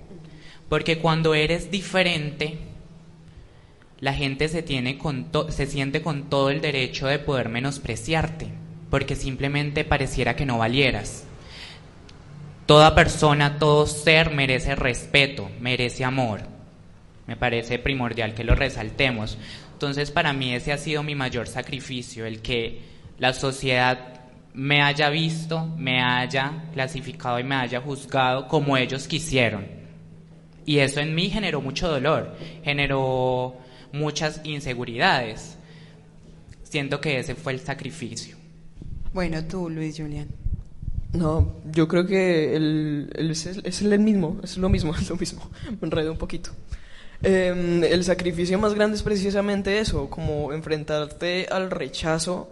Porque cuando eres diferente, la gente se, tiene con se siente con todo el derecho de poder menospreciarte, porque simplemente pareciera que no valieras. Toda persona, todo ser merece respeto, merece amor. Me parece primordial que lo resaltemos. Entonces, para mí ese ha sido mi mayor sacrificio, el que la sociedad me haya visto, me haya clasificado y me haya juzgado como ellos quisieron. Y eso en mí generó mucho dolor, generó muchas inseguridades. Siento que ese fue el sacrificio. Bueno, tú, Luis Julián. No, yo creo que el, el- es, es el mismo, es lo mismo, es lo mismo. Me enredo un poquito. Eh, el sacrificio más grande es precisamente eso, como enfrentarte al rechazo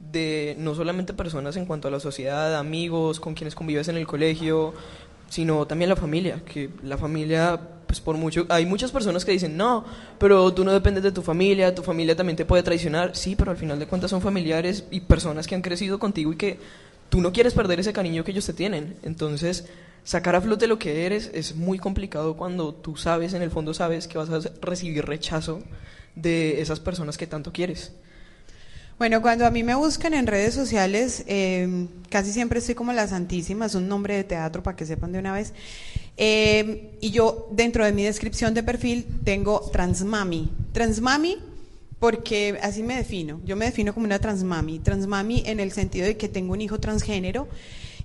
de no solamente personas en cuanto a la sociedad, amigos, con quienes convives en el colegio, sino también la familia, que la familia, pues por mucho, hay muchas personas que dicen, no, pero tú no dependes de tu familia, tu familia también te puede traicionar, sí, pero al final de cuentas son familiares y personas que han crecido contigo y que tú no quieres perder ese cariño que ellos te tienen, entonces sacar a flote lo que eres es muy complicado cuando tú sabes, en el fondo sabes que vas a recibir rechazo de esas personas que tanto quieres. Bueno, cuando a mí me buscan en redes sociales, eh, casi siempre estoy como la Santísima, es un nombre de teatro para que sepan de una vez. Eh, y yo dentro de mi descripción de perfil tengo transmami. Transmami porque así me defino. Yo me defino como una transmami. Transmami en el sentido de que tengo un hijo transgénero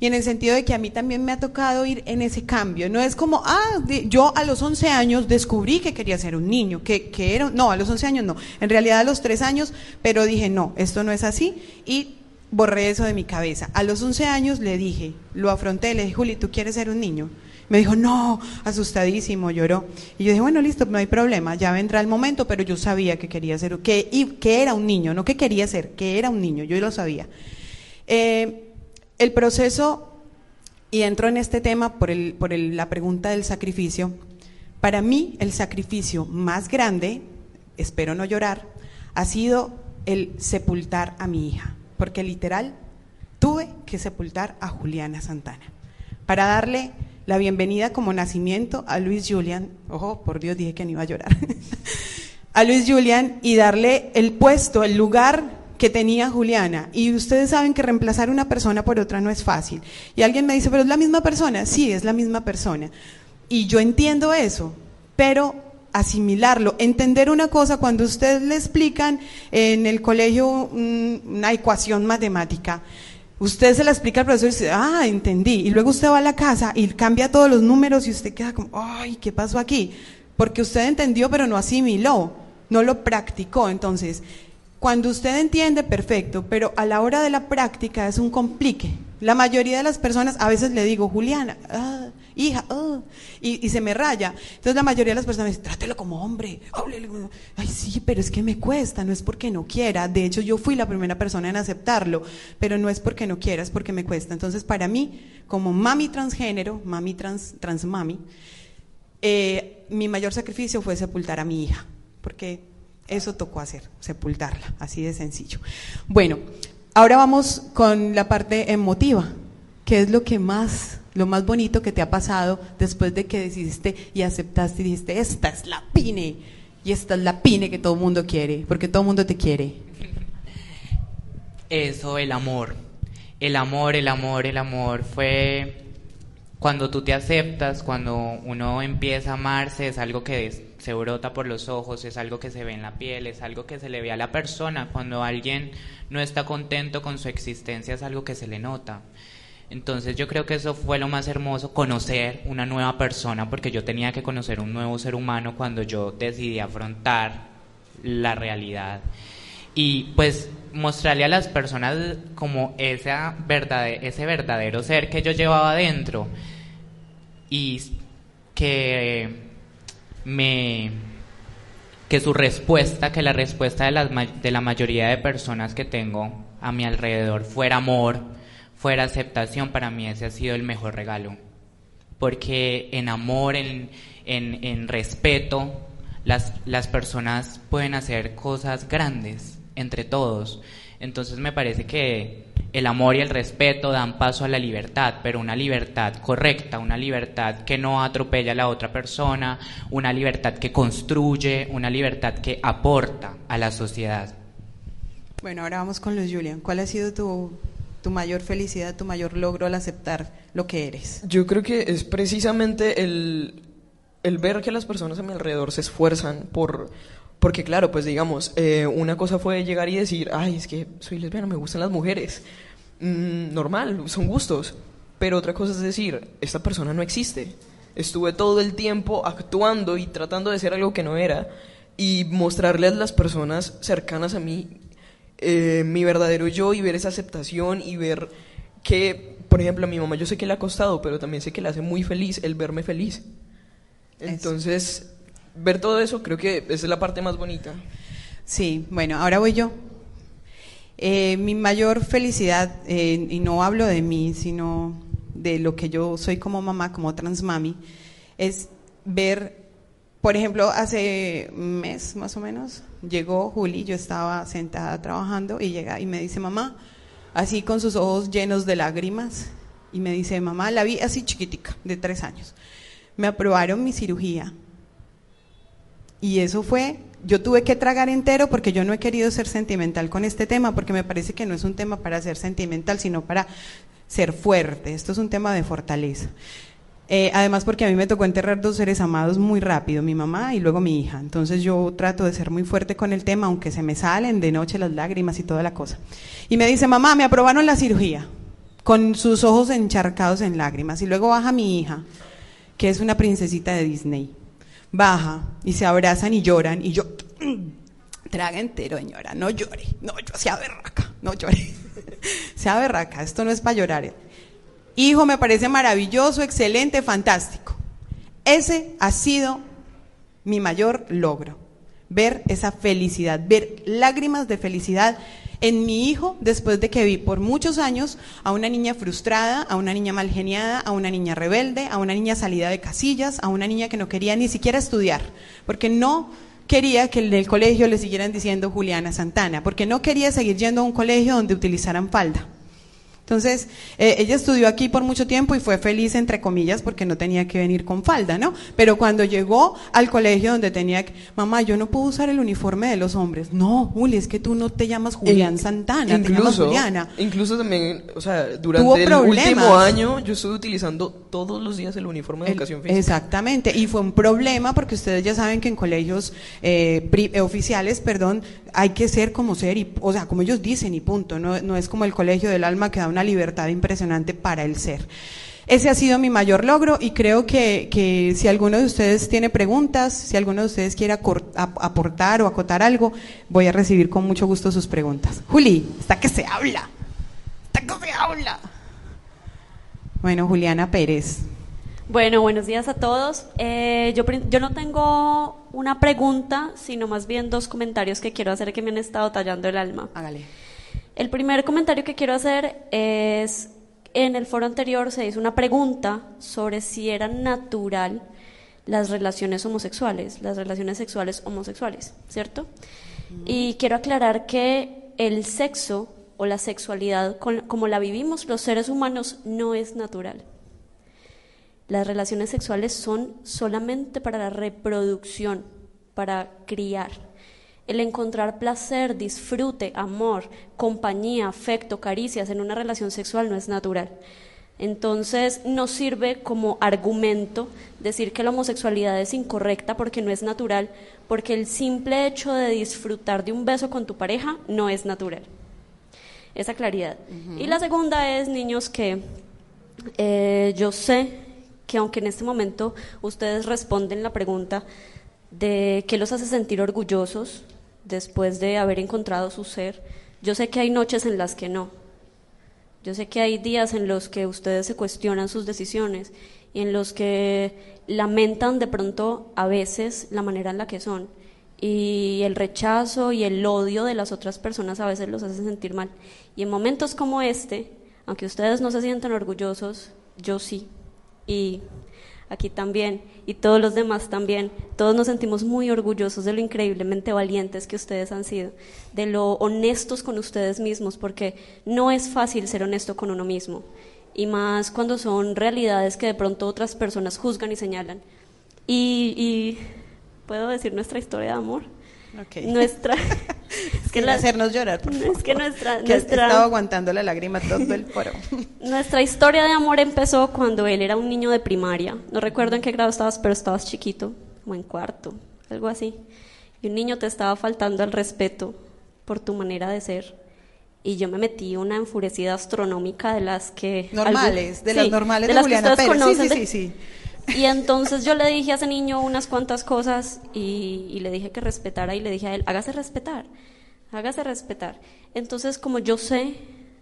y en el sentido de que a mí también me ha tocado ir en ese cambio. No es como, ah, yo a los 11 años descubrí que quería ser un niño, que, que era, no, a los 11 años no, en realidad a los 3 años, pero dije, no, esto no es así y borré eso de mi cabeza. A los 11 años le dije, lo afronté, le dije, Juli, ¿tú quieres ser un niño? Me dijo, no, asustadísimo, lloró. Y yo dije, bueno, listo, no hay problema, ya vendrá el momento, pero yo sabía que quería ser, que, y, que era un niño, no que quería ser, que era un niño, yo lo sabía. Eh, el proceso, y entro en este tema por, el, por la pregunta del sacrificio, para mí el sacrificio más grande, espero no llorar, ha sido el sepultar a mi hija, porque literal tuve que sepultar a Juliana Santana. Para darle la bienvenida como nacimiento a Luis Julian, ojo, por Dios dije que no iba a llorar, a Luis Julian y darle el puesto, el lugar que tenía Juliana. Y ustedes saben que reemplazar una persona por otra no es fácil. Y alguien me dice, pero es la misma persona. Sí, es la misma persona. Y yo entiendo eso, pero asimilarlo, entender una cosa, cuando ustedes le explican en el colegio una ecuación matemática, usted se la explica al profesor y dice, ah, entendí. Y luego usted va a la casa y cambia todos los números y usted queda como, ay, ¿qué pasó aquí? Porque usted entendió pero no asimiló, no lo practicó. Entonces, cuando usted entiende, perfecto, pero a la hora de la práctica es un complique. La mayoría de las personas, a veces le digo, Juliana, ah, hija, ah", y, se me raya. Entonces la mayoría de las personas me dicen, trátelo como hombre. Ay, sí, pero es que me cuesta, no es porque no quiera. De hecho, yo fui la primera persona en aceptarlo, pero no es porque no quiera, es porque me cuesta. Entonces, para mí, como mami transgénero, mami trans, transmami, eh, mi mayor sacrificio fue sepultar a mi hija, porque eso tocó hacer, sepultarla, así de sencillo. Bueno, ahora vamos con la parte emotiva. ¿Qué es lo que más, lo más bonito que te ha pasado después de que decidiste y aceptaste y dijiste, esta es la pine, y esta es la pine que todo el mundo quiere, porque todo el mundo te quiere? Eso, el amor. El amor, el amor, el amor. Fue cuando tú te aceptas, cuando uno empieza a amarse, es algo que se brota por los ojos, es algo que se ve en la piel, es algo que se le ve a la persona. Cuando alguien no está contento con su existencia es algo que se le nota. Entonces yo creo que eso fue lo más hermoso, conocer una nueva persona, porque yo tenía que conocer un nuevo ser humano cuando yo decidí afrontar la realidad. Y pues mostrarle a las personas como esa verdad, ese verdadero ser que yo llevaba dentro y que me que su respuesta, que la respuesta de, las, de la mayoría de personas que tengo a mi alrededor fuera amor, fuera aceptación, para mí ese ha sido el mejor regalo. Porque en amor, en, en, en respeto, las, las personas pueden hacer cosas grandes entre todos. Entonces me parece que el amor y el respeto dan paso a la libertad, pero una libertad correcta, una libertad que no atropella a la otra persona, una libertad que construye, una libertad que aporta a la sociedad. Bueno, ahora vamos con Luis Julian. ¿Cuál ha sido tu, tu mayor felicidad, tu mayor logro al aceptar lo que eres? Yo creo que es precisamente el, el ver que las personas a mi alrededor se esfuerzan por porque claro, pues digamos, eh, una cosa fue llegar y decir, ay, es que soy lesbiana, me gustan las mujeres. Mm, normal, son gustos. Pero otra cosa es decir, esta persona no existe. Estuve todo el tiempo actuando y tratando de ser algo que no era. Y mostrarle a las personas cercanas a mí eh, mi verdadero yo y ver esa aceptación y ver que, por ejemplo, a mi mamá yo sé que le ha costado, pero también sé que le hace muy feliz el verme feliz. Entonces, ver todo eso creo que esa es la parte más bonita. Sí, bueno, ahora voy yo. Eh, mi mayor felicidad, eh, y no hablo de mí, sino de lo que yo soy como mamá, como transmami, es ver, por ejemplo, hace un mes más o menos, llegó Juli, yo estaba sentada trabajando y llega y me dice, mamá, así con sus ojos llenos de lágrimas, y me dice, mamá, la vi así chiquitica, de tres años. Me aprobaron mi cirugía. Y eso fue, yo tuve que tragar entero porque yo no he querido ser sentimental con este tema, porque me parece que no es un tema para ser sentimental, sino para ser fuerte. Esto es un tema de fortaleza. Eh, además porque a mí me tocó enterrar dos seres amados muy rápido, mi mamá y luego mi hija. Entonces yo trato de ser muy fuerte con el tema, aunque se me salen de noche las lágrimas y toda la cosa. Y me dice, mamá, me aprobaron la cirugía con sus ojos encharcados en lágrimas. Y luego baja mi hija, que es una princesita de Disney. Baja y se abrazan y lloran. Y yo, traga entero, señora, no llore. No, yo sea berraca, no llore. sea berraca, esto no es para llorar. Hijo, me parece maravilloso, excelente, fantástico. Ese ha sido mi mayor logro. Ver esa felicidad, ver lágrimas de felicidad en mi hijo después de que vi por muchos años a una niña frustrada, a una niña mal geniada, a una niña rebelde, a una niña salida de casillas, a una niña que no quería ni siquiera estudiar, porque no quería que en el colegio le siguieran diciendo Juliana Santana, porque no quería seguir yendo a un colegio donde utilizaran falda. Entonces, eh, ella estudió aquí por mucho tiempo y fue feliz, entre comillas, porque no tenía que venir con falda, ¿no? Pero cuando llegó al colegio donde tenía que, mamá, yo no puedo usar el uniforme de los hombres. No, Juli, es que tú no te llamas Julián Santana, te llamas Juliana. Incluso también, o sea, durante el último año yo estuve utilizando todos los días el uniforme de educación física. Exactamente, y fue un problema porque ustedes ya saben que en colegios eh, eh, oficiales, perdón, hay que ser como ser, y, o sea, como ellos dicen y punto, no, no es como el colegio del alma que da una libertad impresionante para el ser. Ese ha sido mi mayor logro y creo que, que si alguno de ustedes tiene preguntas, si alguno de ustedes quiere aportar o acotar algo, voy a recibir con mucho gusto sus preguntas. Juli, está que se habla, está que se habla. Bueno, Juliana Pérez. Bueno, buenos días a todos. Eh, yo, yo no tengo una pregunta, sino más bien dos comentarios que quiero hacer que me han estado tallando el alma. Hágale. El primer comentario que quiero hacer es, en el foro anterior se hizo una pregunta sobre si era natural las relaciones homosexuales, las relaciones sexuales homosexuales, ¿cierto? Y quiero aclarar que el sexo o la sexualidad como la vivimos los seres humanos no es natural. Las relaciones sexuales son solamente para la reproducción, para criar. El encontrar placer, disfrute, amor, compañía, afecto, caricias en una relación sexual no es natural. Entonces no sirve como argumento decir que la homosexualidad es incorrecta porque no es natural, porque el simple hecho de disfrutar de un beso con tu pareja no es natural. Esa claridad. Y la segunda es, niños, que eh, yo sé que aunque en este momento ustedes responden la pregunta de qué los hace sentir orgullosos, después de haber encontrado su ser. Yo sé que hay noches en las que no. Yo sé que hay días en los que ustedes se cuestionan sus decisiones y en los que lamentan de pronto a veces la manera en la que son. Y el rechazo y el odio de las otras personas a veces los hace sentir mal. Y en momentos como este, aunque ustedes no se sientan orgullosos, yo sí. Y aquí también, y todos los demás también, todos nos sentimos muy orgullosos de lo increíblemente valientes que ustedes han sido, de lo honestos con ustedes mismos, porque no es fácil ser honesto con uno mismo, y más cuando son realidades que de pronto otras personas juzgan y señalan. Y, y ¿puedo decir nuestra historia de amor? Nuestra. es que hacernos llorar, Es que nuestra. Que nuestra estaba aguantando la lágrima todo el foro. nuestra historia de amor empezó cuando él era un niño de primaria. No recuerdo en qué grado estabas, pero estabas chiquito, como en cuarto, algo así. Y un niño te estaba faltando al respeto por tu manera de ser. Y yo me metí una enfurecida astronómica de las que. Normales, de las normales de, Juliana Pérez. Sí, sí, sí. Y entonces yo le dije a ese niño unas cuantas cosas y, le dije que respetara y le dije a él, hágase respetar, hágase respetar. Entonces como yo sé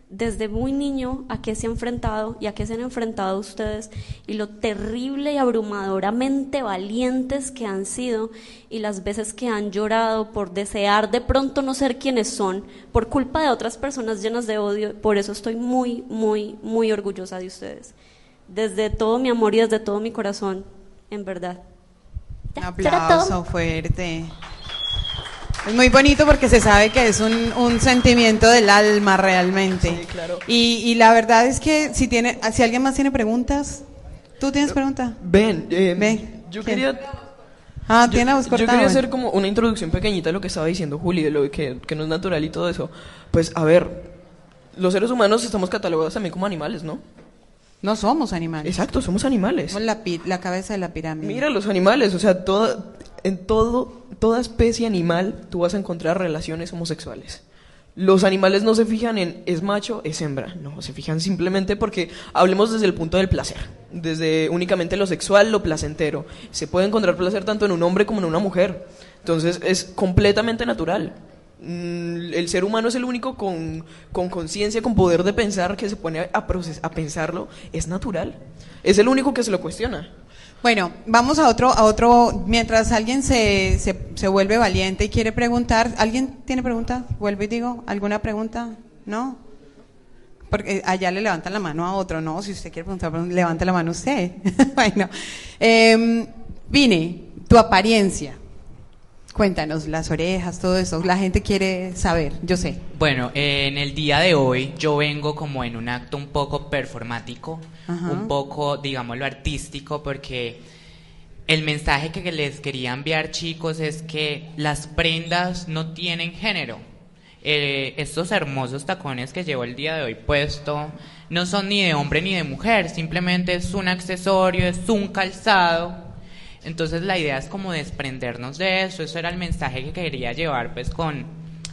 desde muy niño a qué se ha enfrentado y a qué se han enfrentado ustedes y lo terrible y abrumadoramente valientes que han sido y las veces que han llorado por desear de pronto no ser quienes son por culpa de otras personas llenas de odio, por eso estoy muy, muy, muy orgullosa de ustedes desde todo mi amor y desde todo mi corazón, en verdad. Un aplauso fuerte. Es muy bonito porque se sabe que es un, un sentimiento del alma realmente. Sí, claro. Y, y la verdad es que si tiene, si alguien más tiene preguntas, ¿tú tienes pregunta? Ven, eh, Ve, yo ¿quién? quería Ah, Yo- tiene la voz Yo quería hacer como una introducción pequeñita de lo que estaba diciendo Juli, de lo que, que no es natural y todo eso. Pues, a ver, los seres humanos estamos catalogados también como animales, ¿no? No somos animales. Exacto, somos animales. Somos la, la cabeza de la pirámide. Mira los animales, o sea, toda, en todo, toda especie animal tú vas a encontrar relaciones homosexuales. Los animales no se fijan en es macho, es hembra, no, se fijan simplemente porque hablemos desde el punto del placer, desde únicamente lo sexual, lo placentero. Se puede encontrar placer tanto en un hombre como en una mujer, entonces es completamente natural. Mm, El ser humano es el único con con conciencia, con poder de pensar que se pone a, proces- a pensarlo, es natural. Es el único que se lo cuestiona. Bueno, vamos a otro, a otro, mientras alguien se, se, se vuelve valiente y quiere preguntar, ¿alguien tiene pregunta? Vuelvo y digo, ¿alguna pregunta? ¿No? Porque allá le levantan la mano a otro, ¿no? Si usted quiere preguntar, levante la mano usted. bueno, eh, tu apariencia. Cuéntanos, las orejas, todo eso. La gente quiere saber, yo sé. Bueno, eh, en el día de hoy yo vengo como en un acto un poco performático, Ajá. un poco, digámoslo, artístico, porque el mensaje que les quería enviar, chicos, es que las prendas no tienen género. Eh, estos hermosos tacones que llevo el día de hoy puesto no son ni de hombre ni de mujer, simplemente es un accesorio, es un calzado. Entonces la idea es como desprendernos de eso, eso era el mensaje que quería llevar pues con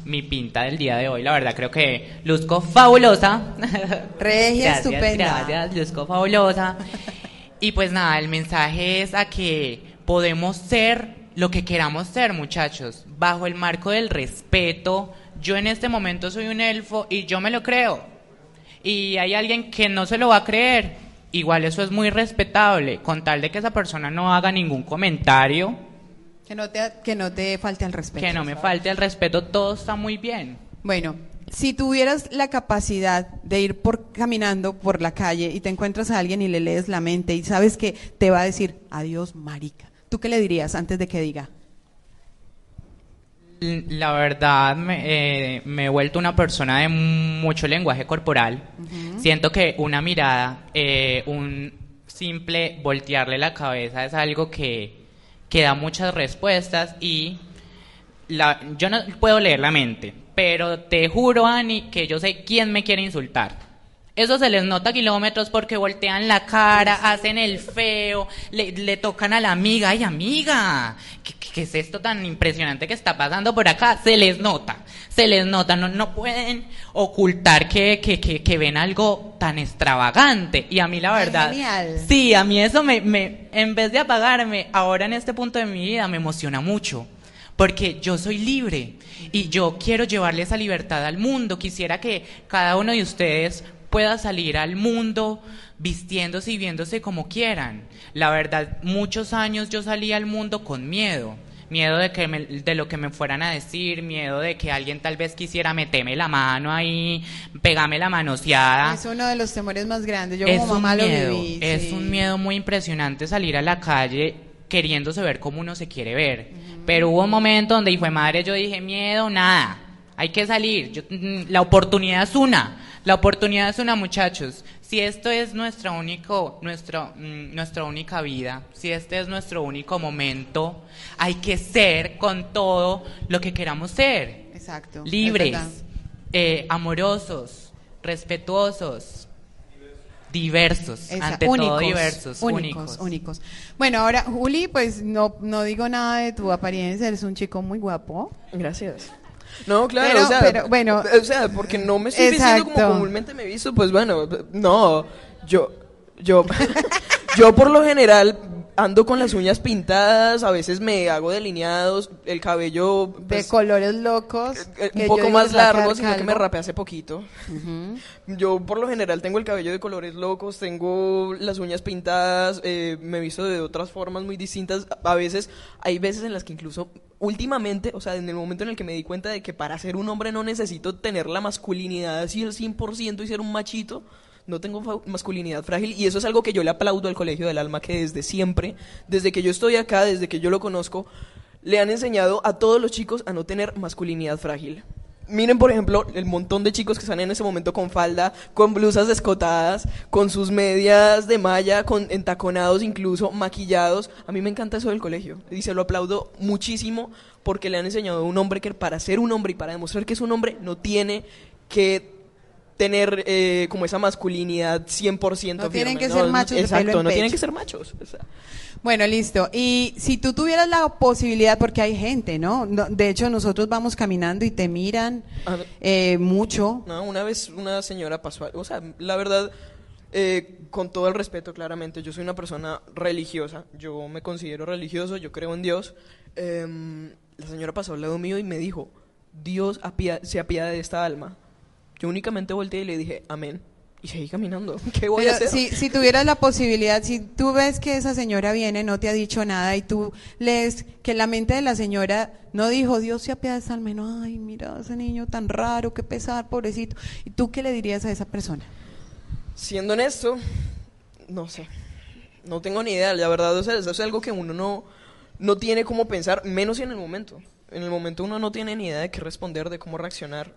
mi pinta del día de hoy. La verdad creo que luzco fabulosa. Regia, Gracias, estupenda. Gracias, luzco fabulosa. Y pues nada, el mensaje es a que podemos ser lo que queramos ser, muchachos, bajo el marco del respeto. Yo en este momento soy un elfo y yo me lo creo. Y hay alguien que no se lo va a creer. Igual eso es muy respetable, con tal de que esa persona no haga ningún comentario, Que no te, que no te falte el respeto. que no me falte el respeto, todo está muy bien. Bueno, si tuvieras la capacidad de ir por caminando por la calle y te encuentras a alguien y le lees la mente y sabes que te va a decir adiós, marica, ¿tú qué le dirías antes de que diga? La verdad, me, eh, me he vuelto una persona de mucho lenguaje corporal. Siento que una mirada, eh, un simple voltearle la cabeza es algo que, que da muchas respuestas y la, yo no puedo leer la mente, pero te juro, Ani, que yo sé quién me quiere insultar. Eso se les nota a kilómetros porque voltean la cara, hacen el feo, le, le tocan a la amiga, ay amiga, ¿qué, qué- es esto tan impresionante que está pasando por acá? Se les nota, se les nota, no, no pueden ocultar que, que, que, que ven algo tan extravagante. Y a mí la verdad, genial. sí, a mí eso me, me, en vez de apagarme, ahora en este punto de mi vida me emociona mucho. Porque yo soy libre y yo quiero llevarle esa libertad al mundo. Quisiera que cada uno de ustedes pueda salir al mundo vistiéndose y viéndose como quieran. La verdad, muchos años yo salí al mundo con miedo. Miedo de, que me- de lo que me fueran a decir, miedo de que alguien tal vez quisiera meterme la mano ahí, pegarme la manoseada. Es uno de los temores más grandes. Yo es como un mamá lo miedo, viví. es sí. un miedo muy impresionante salir a la calle queriéndose ver como uno se quiere ver. Pero hubo un momento donde, hijo de madre, yo dije, miedo, nada, hay que salir. Yo- mm, la oportunidad es una, la oportunidad es una, muchachos. Si esto es nuestra, único, nuestro, mm, nuestra única vida, si este es nuestro único momento, hay que ser con todo lo que queramos ser Exacto. es libres, eh, amorosos, respetuosos, diversos, Esa- ante todo diversos, únicos. únicos. Bueno, ahora, Juli, pues no, no digo nada de tu apariencia, eres un chico muy guapo. Gracias. No, claro, Pero- o sea, pero, bueno, o sea, porque no me estoy diciendo como exacto. comúnmente me visto, pues bueno, no, yo, yo, yo por lo general ando con las uñas pintadas, a veces me hago delineados, el cabello de pues, colores locos. eh, que un poco más largo, sino que me rapé hace poquito. Yo por lo general tengo el cabello de colores locos, tengo las uñas pintadas, eh, me he visto de otras formas muy distintas. A veces, hay veces en las que incluso últimamente, o sea, en el momento en el que me di cuenta de que para ser un hombre no necesito tener la masculinidad así al 100% y ser un machito, no tengo masculinidad frágil y eso es algo que yo le aplaudo al Colegio del Alma que desde siempre, desde que yo estoy acá, desde que yo lo conozco, le han enseñado a todos los chicos a no tener masculinidad frágil. Miren, por ejemplo, el montón de chicos que están en ese momento con falda, con blusas escotadas, con sus medias de malla, con entaconados incluso, maquillados. A mí me encanta eso del colegio y se lo aplaudo muchísimo porque le han enseñado a un hombre que para ser un hombre y para demostrar que es un hombre no tiene que tener eh, como esa masculinidad 100% No tienen firme, que ser machos de Exacto, pelo en no tienen pecho. que ser machos. o sea. Bueno, listo. Y si tú tuvieras la posibilidad, porque hay gente, ¿no? No, De hecho, nosotros vamos caminando y te miran eh, mucho. No, una vez una señora pasó, o sea, la verdad, eh, con todo el respeto, claramente, yo soy una persona religiosa, yo me considero religioso, yo creo en Dios. Em, la señora pasó al lado mío y me dijo, Dios apia- se apiada de esta alma. Yo únicamente volteé y le dije, amén. Y seguí caminando. ¿Qué voy Pero a hacer? si, si tuvieras la posibilidad, si tú ves que esa señora viene, no te ha dicho nada y tú lees que la mente de la señora no dijo, Dios se apiada alma, no, ay, mira ese niño tan raro, qué pesar, pobrecito. ¿Y tú qué le dirías a esa persona? Siendo honesto, no sé. No tengo ni idea, la verdad, o sea, eso es algo que uno no, no tiene cómo pensar, menos en el momento. En el momento uno no tiene ni idea de qué responder, de cómo reaccionar.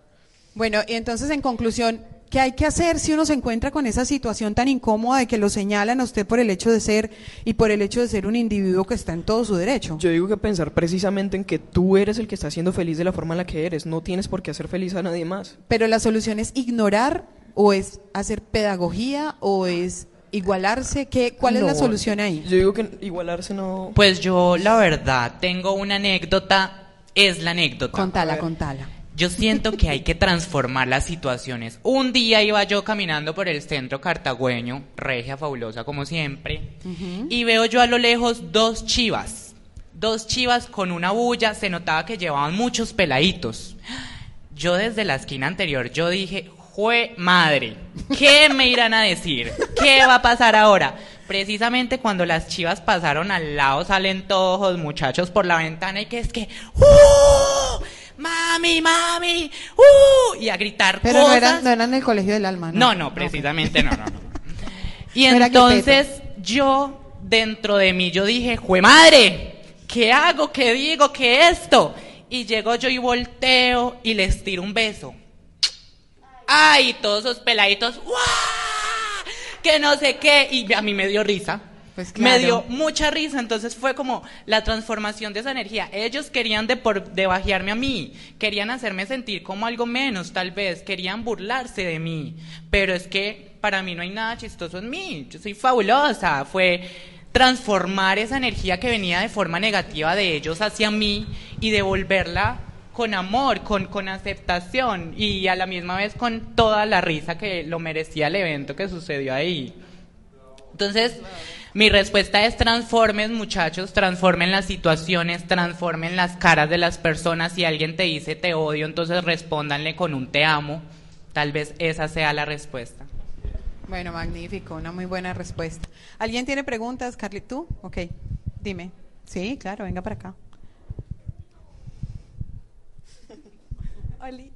Bueno, y entonces en conclusión, ¿qué hay que hacer si uno se encuentra con esa situación tan incómoda de que lo señalan a usted por el hecho de ser y por el hecho de ser un individuo que está en todo su derecho? Yo digo que pensar precisamente en que tú eres el que está siendo feliz de la forma en la que eres. No tienes por qué hacer feliz a nadie más. Pero la solución es ignorar o es hacer pedagogía o es igualarse. ¿Qué, ¿Cuál es la solución ahí? Yo digo que igualarse no... Pues yo, la verdad, tengo una anécdota, es la anécdota. Contala, contala. Yo siento que hay que transformar las situaciones. Un día iba yo caminando por el centro cartagüeño, regia fabulosa como siempre, y veo yo a lo lejos dos chivas. Dos chivas con una bulla, se notaba que llevaban muchos peladitos. Yo desde la esquina anterior, yo dije, jue madre, ¿qué me irán a decir? ¿Qué va a pasar ahora? Precisamente cuando las chivas pasaron al lado, salen todos los muchachos por la ventana y que es que, ¡Uh! ¡Mami, mami! ¡Uh! Y a gritar Pero no cosas. eran, no eran el colegio del alma, ¿no? No, no, precisamente no, no, no. Y No entonces yo, dentro de mí, yo dije, ¡jue madre! ¿Qué hago? ¿Qué digo? ¿Qué esto? Y llego yo y volteo y les tiro un beso. ¡Ay! Todos esos peladitos, ¡guau! Que no sé qué. Y a mí me dio risa. Pues Me dio mucha risa, entonces fue como la transformación de esa energía. Ellos querían de por, de bajearme a mí, querían hacerme sentir como algo menos, tal vez, querían burlarse de mí, pero es que para mí no hay nada chistoso en mí, yo soy fabulosa, fue transformar esa energía que venía de forma negativa de ellos hacia mí y devolverla con amor, con, con aceptación y a la misma vez con toda la risa que lo merecía el evento que sucedió ahí. Entonces, mi respuesta es transformen muchachos, transformen las situaciones, transformen las caras de las personas. Si alguien te dice te odio, entonces respóndanle con un te amo. Tal vez esa sea la respuesta. Bueno, magnífico, una muy buena respuesta. ¿Alguien tiene preguntas, Carly? ¿Tú? Ok, dime. Sí, claro, venga para acá. Oli.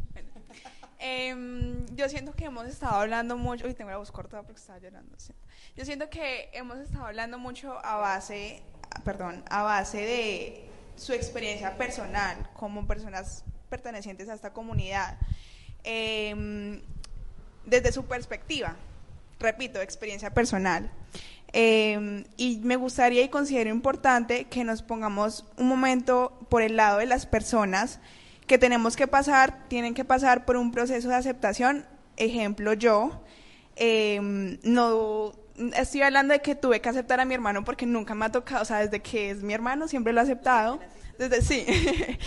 Em, yo siento que hemos estado hablando mucho. Uy, tengo la voz corta porque estaba llorando. lo siento. Yo siento que hemos estado hablando mucho a base, perdón, a base de su experiencia personal como personas pertenecientes a esta comunidad. Em, desde su perspectiva, repito, experiencia personal. Eh, y me gustaría y considero importante que nos pongamos un momento por el lado de las personas que tenemos que pasar, tienen que pasar por un proceso de aceptación. Ejemplo, yo eh, no estoy hablando de que tuve que aceptar a mi hermano porque nunca me ha tocado, o sea, desde que es mi hermano siempre lo he aceptado. Desde sí.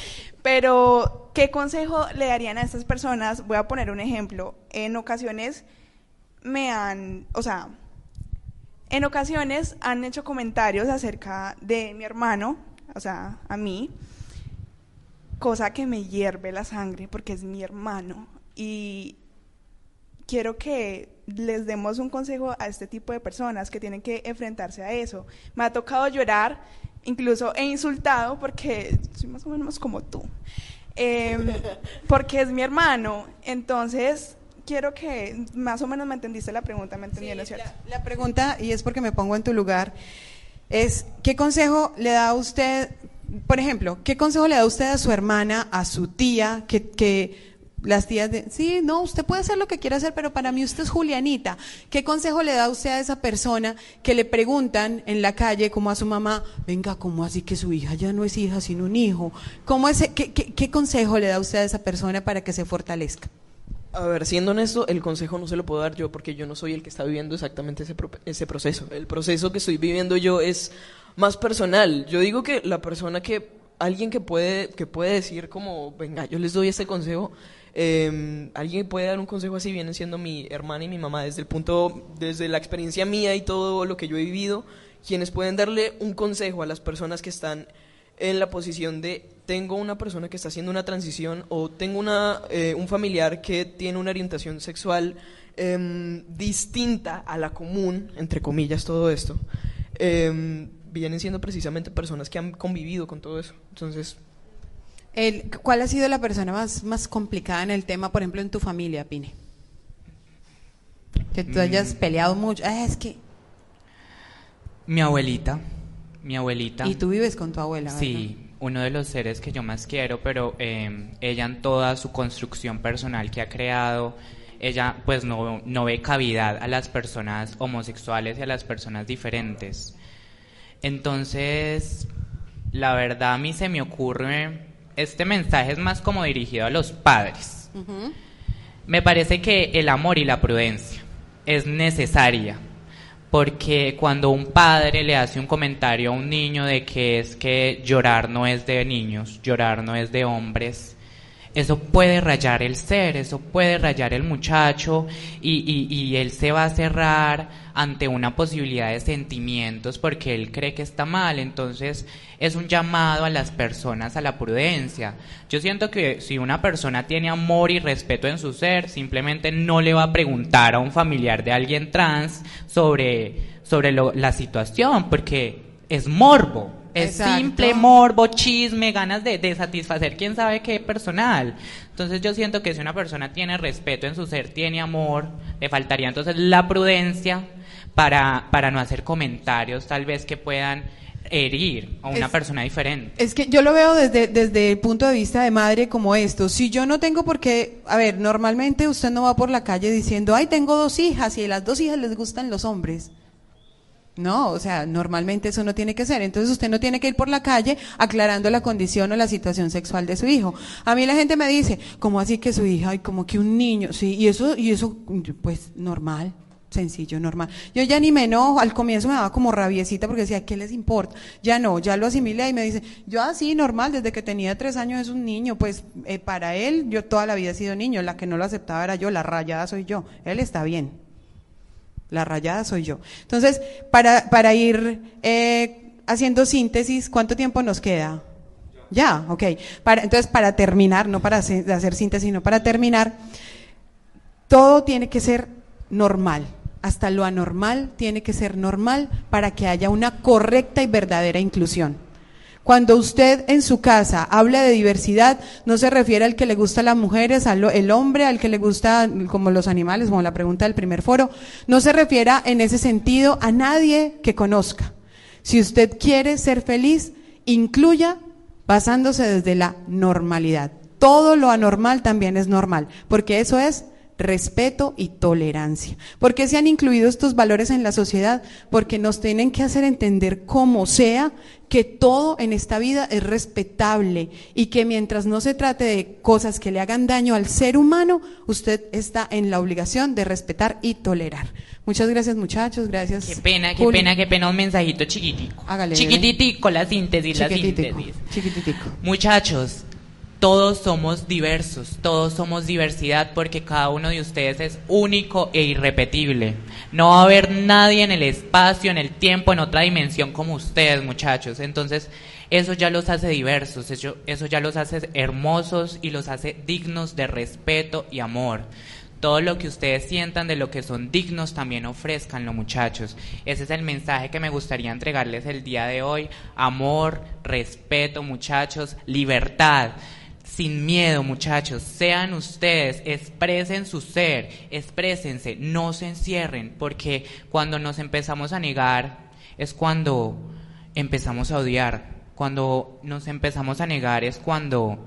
Pero ¿qué consejo le darían a estas personas? Voy a poner un ejemplo. En ocasiones me han, o sea, en ocasiones han hecho comentarios acerca de mi hermano, o sea, a mí, cosa que me hierve la sangre porque es mi hermano. Y quiero que les demos un consejo a este tipo de personas que tienen que enfrentarse a eso. Me ha tocado llorar, incluso he insultado porque soy más o menos como tú. Em, porque es mi hermano. Entonces, quiero que más o menos me entendiste la pregunta, me entendieron, Sí, ¿cierto? La, la pregunta, y es porque me pongo en tu lugar, es ¿qué consejo le da usted, por ejemplo, qué consejo le da usted a su hermana, a su tía, que, que las tías de, sí, no, usted puede hacer lo que quiera hacer, pero para mí usted es Julianita. ¿Qué consejo le da usted a esa persona que le preguntan en la calle, como a su mamá, venga, ¿cómo así que su hija ya no es hija, sino un hijo? ¿Cómo ese, qué, qué, qué consejo le da usted a esa persona para que se fortalezca? A ver, siendo honesto, el consejo no se lo puedo dar yo porque yo no soy el que está viviendo exactamente ese, pro- ese proceso. El proceso que estoy viviendo yo es más personal. Yo digo que la persona que, alguien que puede, que puede decir como, venga, yo les doy este consejo, eh, alguien puede dar un consejo así vienen siendo mi hermana y mi mamá desde el punto, desde la experiencia mía y todo lo que yo he vivido, quienes pueden darle un consejo a las personas que están en la posición de tengo una persona que está haciendo una transición o tengo una, eh, un familiar que tiene una orientación sexual em, distinta a la común, entre comillas, todo esto, em, vienen siendo precisamente personas que han convivido con todo eso. Entonces, El- ¿Cuál ha sido la persona más, más complicada en el tema, por ejemplo, en tu familia, Pine? Que tú hayas Mm. peleado mucho. Ah, es que. Mi abuelita, mi abuelita. Y tú vives con tu abuela, ¿verdad? Sí, uno de los seres que yo más quiero, pero eh, ella en toda su construcción personal que ha creado, ella pues no, no ve cavidad a las personas homosexuales y a las personas diferentes. Entonces, la verdad a mí se me ocurre, este mensaje es más como dirigido a los padres. Me parece que el amor y la prudencia es necesaria, porque cuando un padre le hace un comentario a un niño de que es que llorar no es de niños, llorar no es de hombres, eso puede rayar el ser, eso puede rayar el muchacho y, y- y él se va a cerrar ante una posibilidad de sentimientos porque él cree que está mal. Entonces es un llamado a las personas a la prudencia. Yo siento que si una persona tiene amor y respeto en su ser, simplemente no le va a preguntar a un familiar de alguien trans sobre, sobre lo- la situación porque es morbo. Es Exacto. simple morbo, chisme, ganas de, de satisfacer quién sabe qué personal. Entonces yo siento que si una persona tiene respeto en su ser, tiene amor, le faltaría entonces la prudencia para, para no hacer comentarios tal vez que puedan herir a una Es- persona diferente. Es que yo lo veo desde, desde el punto de vista de madre como esto. Si yo no tengo por qué, a ver, normalmente usted no va por la calle diciendo, ay, tengo dos hijas y a las dos hijas les gustan los hombres. No, o sea, normalmente eso no tiene que ser. Entonces usted no tiene que ir por la calle aclarando la condición o la situación sexual de su hijo. A mí la gente me dice, ¿cómo así que su hija? Y como que un niño, sí, y eso, y eso, pues normal, sencillo, normal. Yo ya ni me enojo, al comienzo me daba como rabiecita porque decía, ¿qué les importa? Ya no, ya lo asimilé y me dice, yo así, normal, desde que tenía tres años es un niño, pues eh, para él yo toda la vida he sido niño, la que no lo aceptaba era yo, la rayada soy yo, él está bien. La rayada soy yo. Entonces, para, para ir eh, haciendo síntesis, ¿cuánto tiempo nos queda? Ya, ok. Para, entonces, para terminar, no para hacer, hacer síntesis, sino para terminar, todo tiene que ser normal. Hasta lo anormal tiene que ser normal para que haya una correcta y verdadera inclusión. Cuando usted en su casa habla de diversidad, no se refiere al que le gusta las mujeres, al el hombre, al que le gusta como los animales, como la pregunta del primer foro, no se refiere en ese sentido a nadie que conozca. Si usted quiere ser feliz, incluya basándose desde la normalidad. Todo lo anormal también es normal, porque eso es respeto y tolerancia. ¿Por qué se han incluido estos valores en la sociedad? Porque nos tienen que hacer entender como sea que todo en esta vida es respetable y que mientras no se trate de cosas que le hagan daño al ser humano, usted está en la obligación de respetar y tolerar. Muchas gracias muchachos, gracias. Qué pena, qué pena, qué pena un mensajito chiquitico. Hágale, Chiquititico, la síntesis, la síntesis. chiquititico. Muchachos, todos somos diversos, todos somos diversidad porque cada uno de ustedes es único e irrepetible. No va a haber nadie en el espacio, en el tiempo, en otra dimensión como ustedes, muchachos. Entonces, eso ya los hace diversos, eso, eso ya los hace hermosos y los hace dignos de respeto y amor. Todo lo que ustedes sientan de lo que son dignos también ofrezcanlo, muchachos. Ese es el mensaje que me gustaría entregarles el día de hoy. Amor, respeto, muchachos, libertad. Sin miedo, muchachos, sean ustedes, expresen su ser, exprésense, no se encierren, porque cuando nos empezamos a negar es cuando empezamos a odiar, cuando nos empezamos a negar es cuando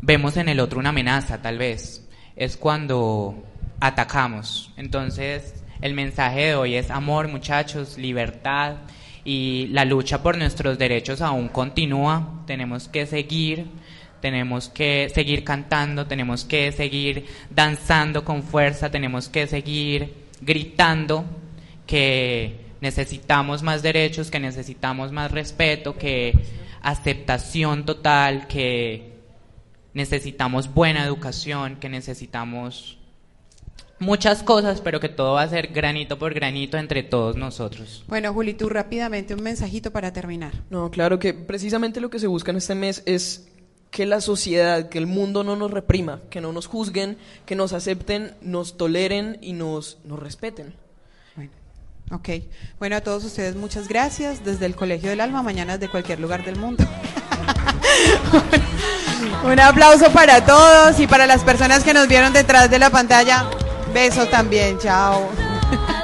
vemos en el otro una amenaza, tal vez, es cuando atacamos. Entonces, el mensaje de hoy es amor, muchachos, libertad y la lucha por nuestros derechos aún continúa, tenemos que seguir tenemos que seguir cantando, tenemos que seguir danzando con fuerza, tenemos que seguir gritando que necesitamos más derechos, que necesitamos más respeto, que aceptación total, que necesitamos buena educación, que necesitamos muchas cosas, pero que todo va a ser granito por granito entre todos nosotros. Bueno, Juli, tú rápidamente un mensajito para terminar. No, claro que precisamente lo que se busca en este mes es que la sociedad, que el mundo no nos reprima, que no nos juzguen, que nos acepten, nos toleren y nos, nos respeten. Bueno. Bueno, a todos ustedes muchas gracias desde el Colegio del Alma, mañana de cualquier lugar del mundo. Un aplauso para todos y para las personas que nos vieron detrás de la pantalla. Beso también, chao.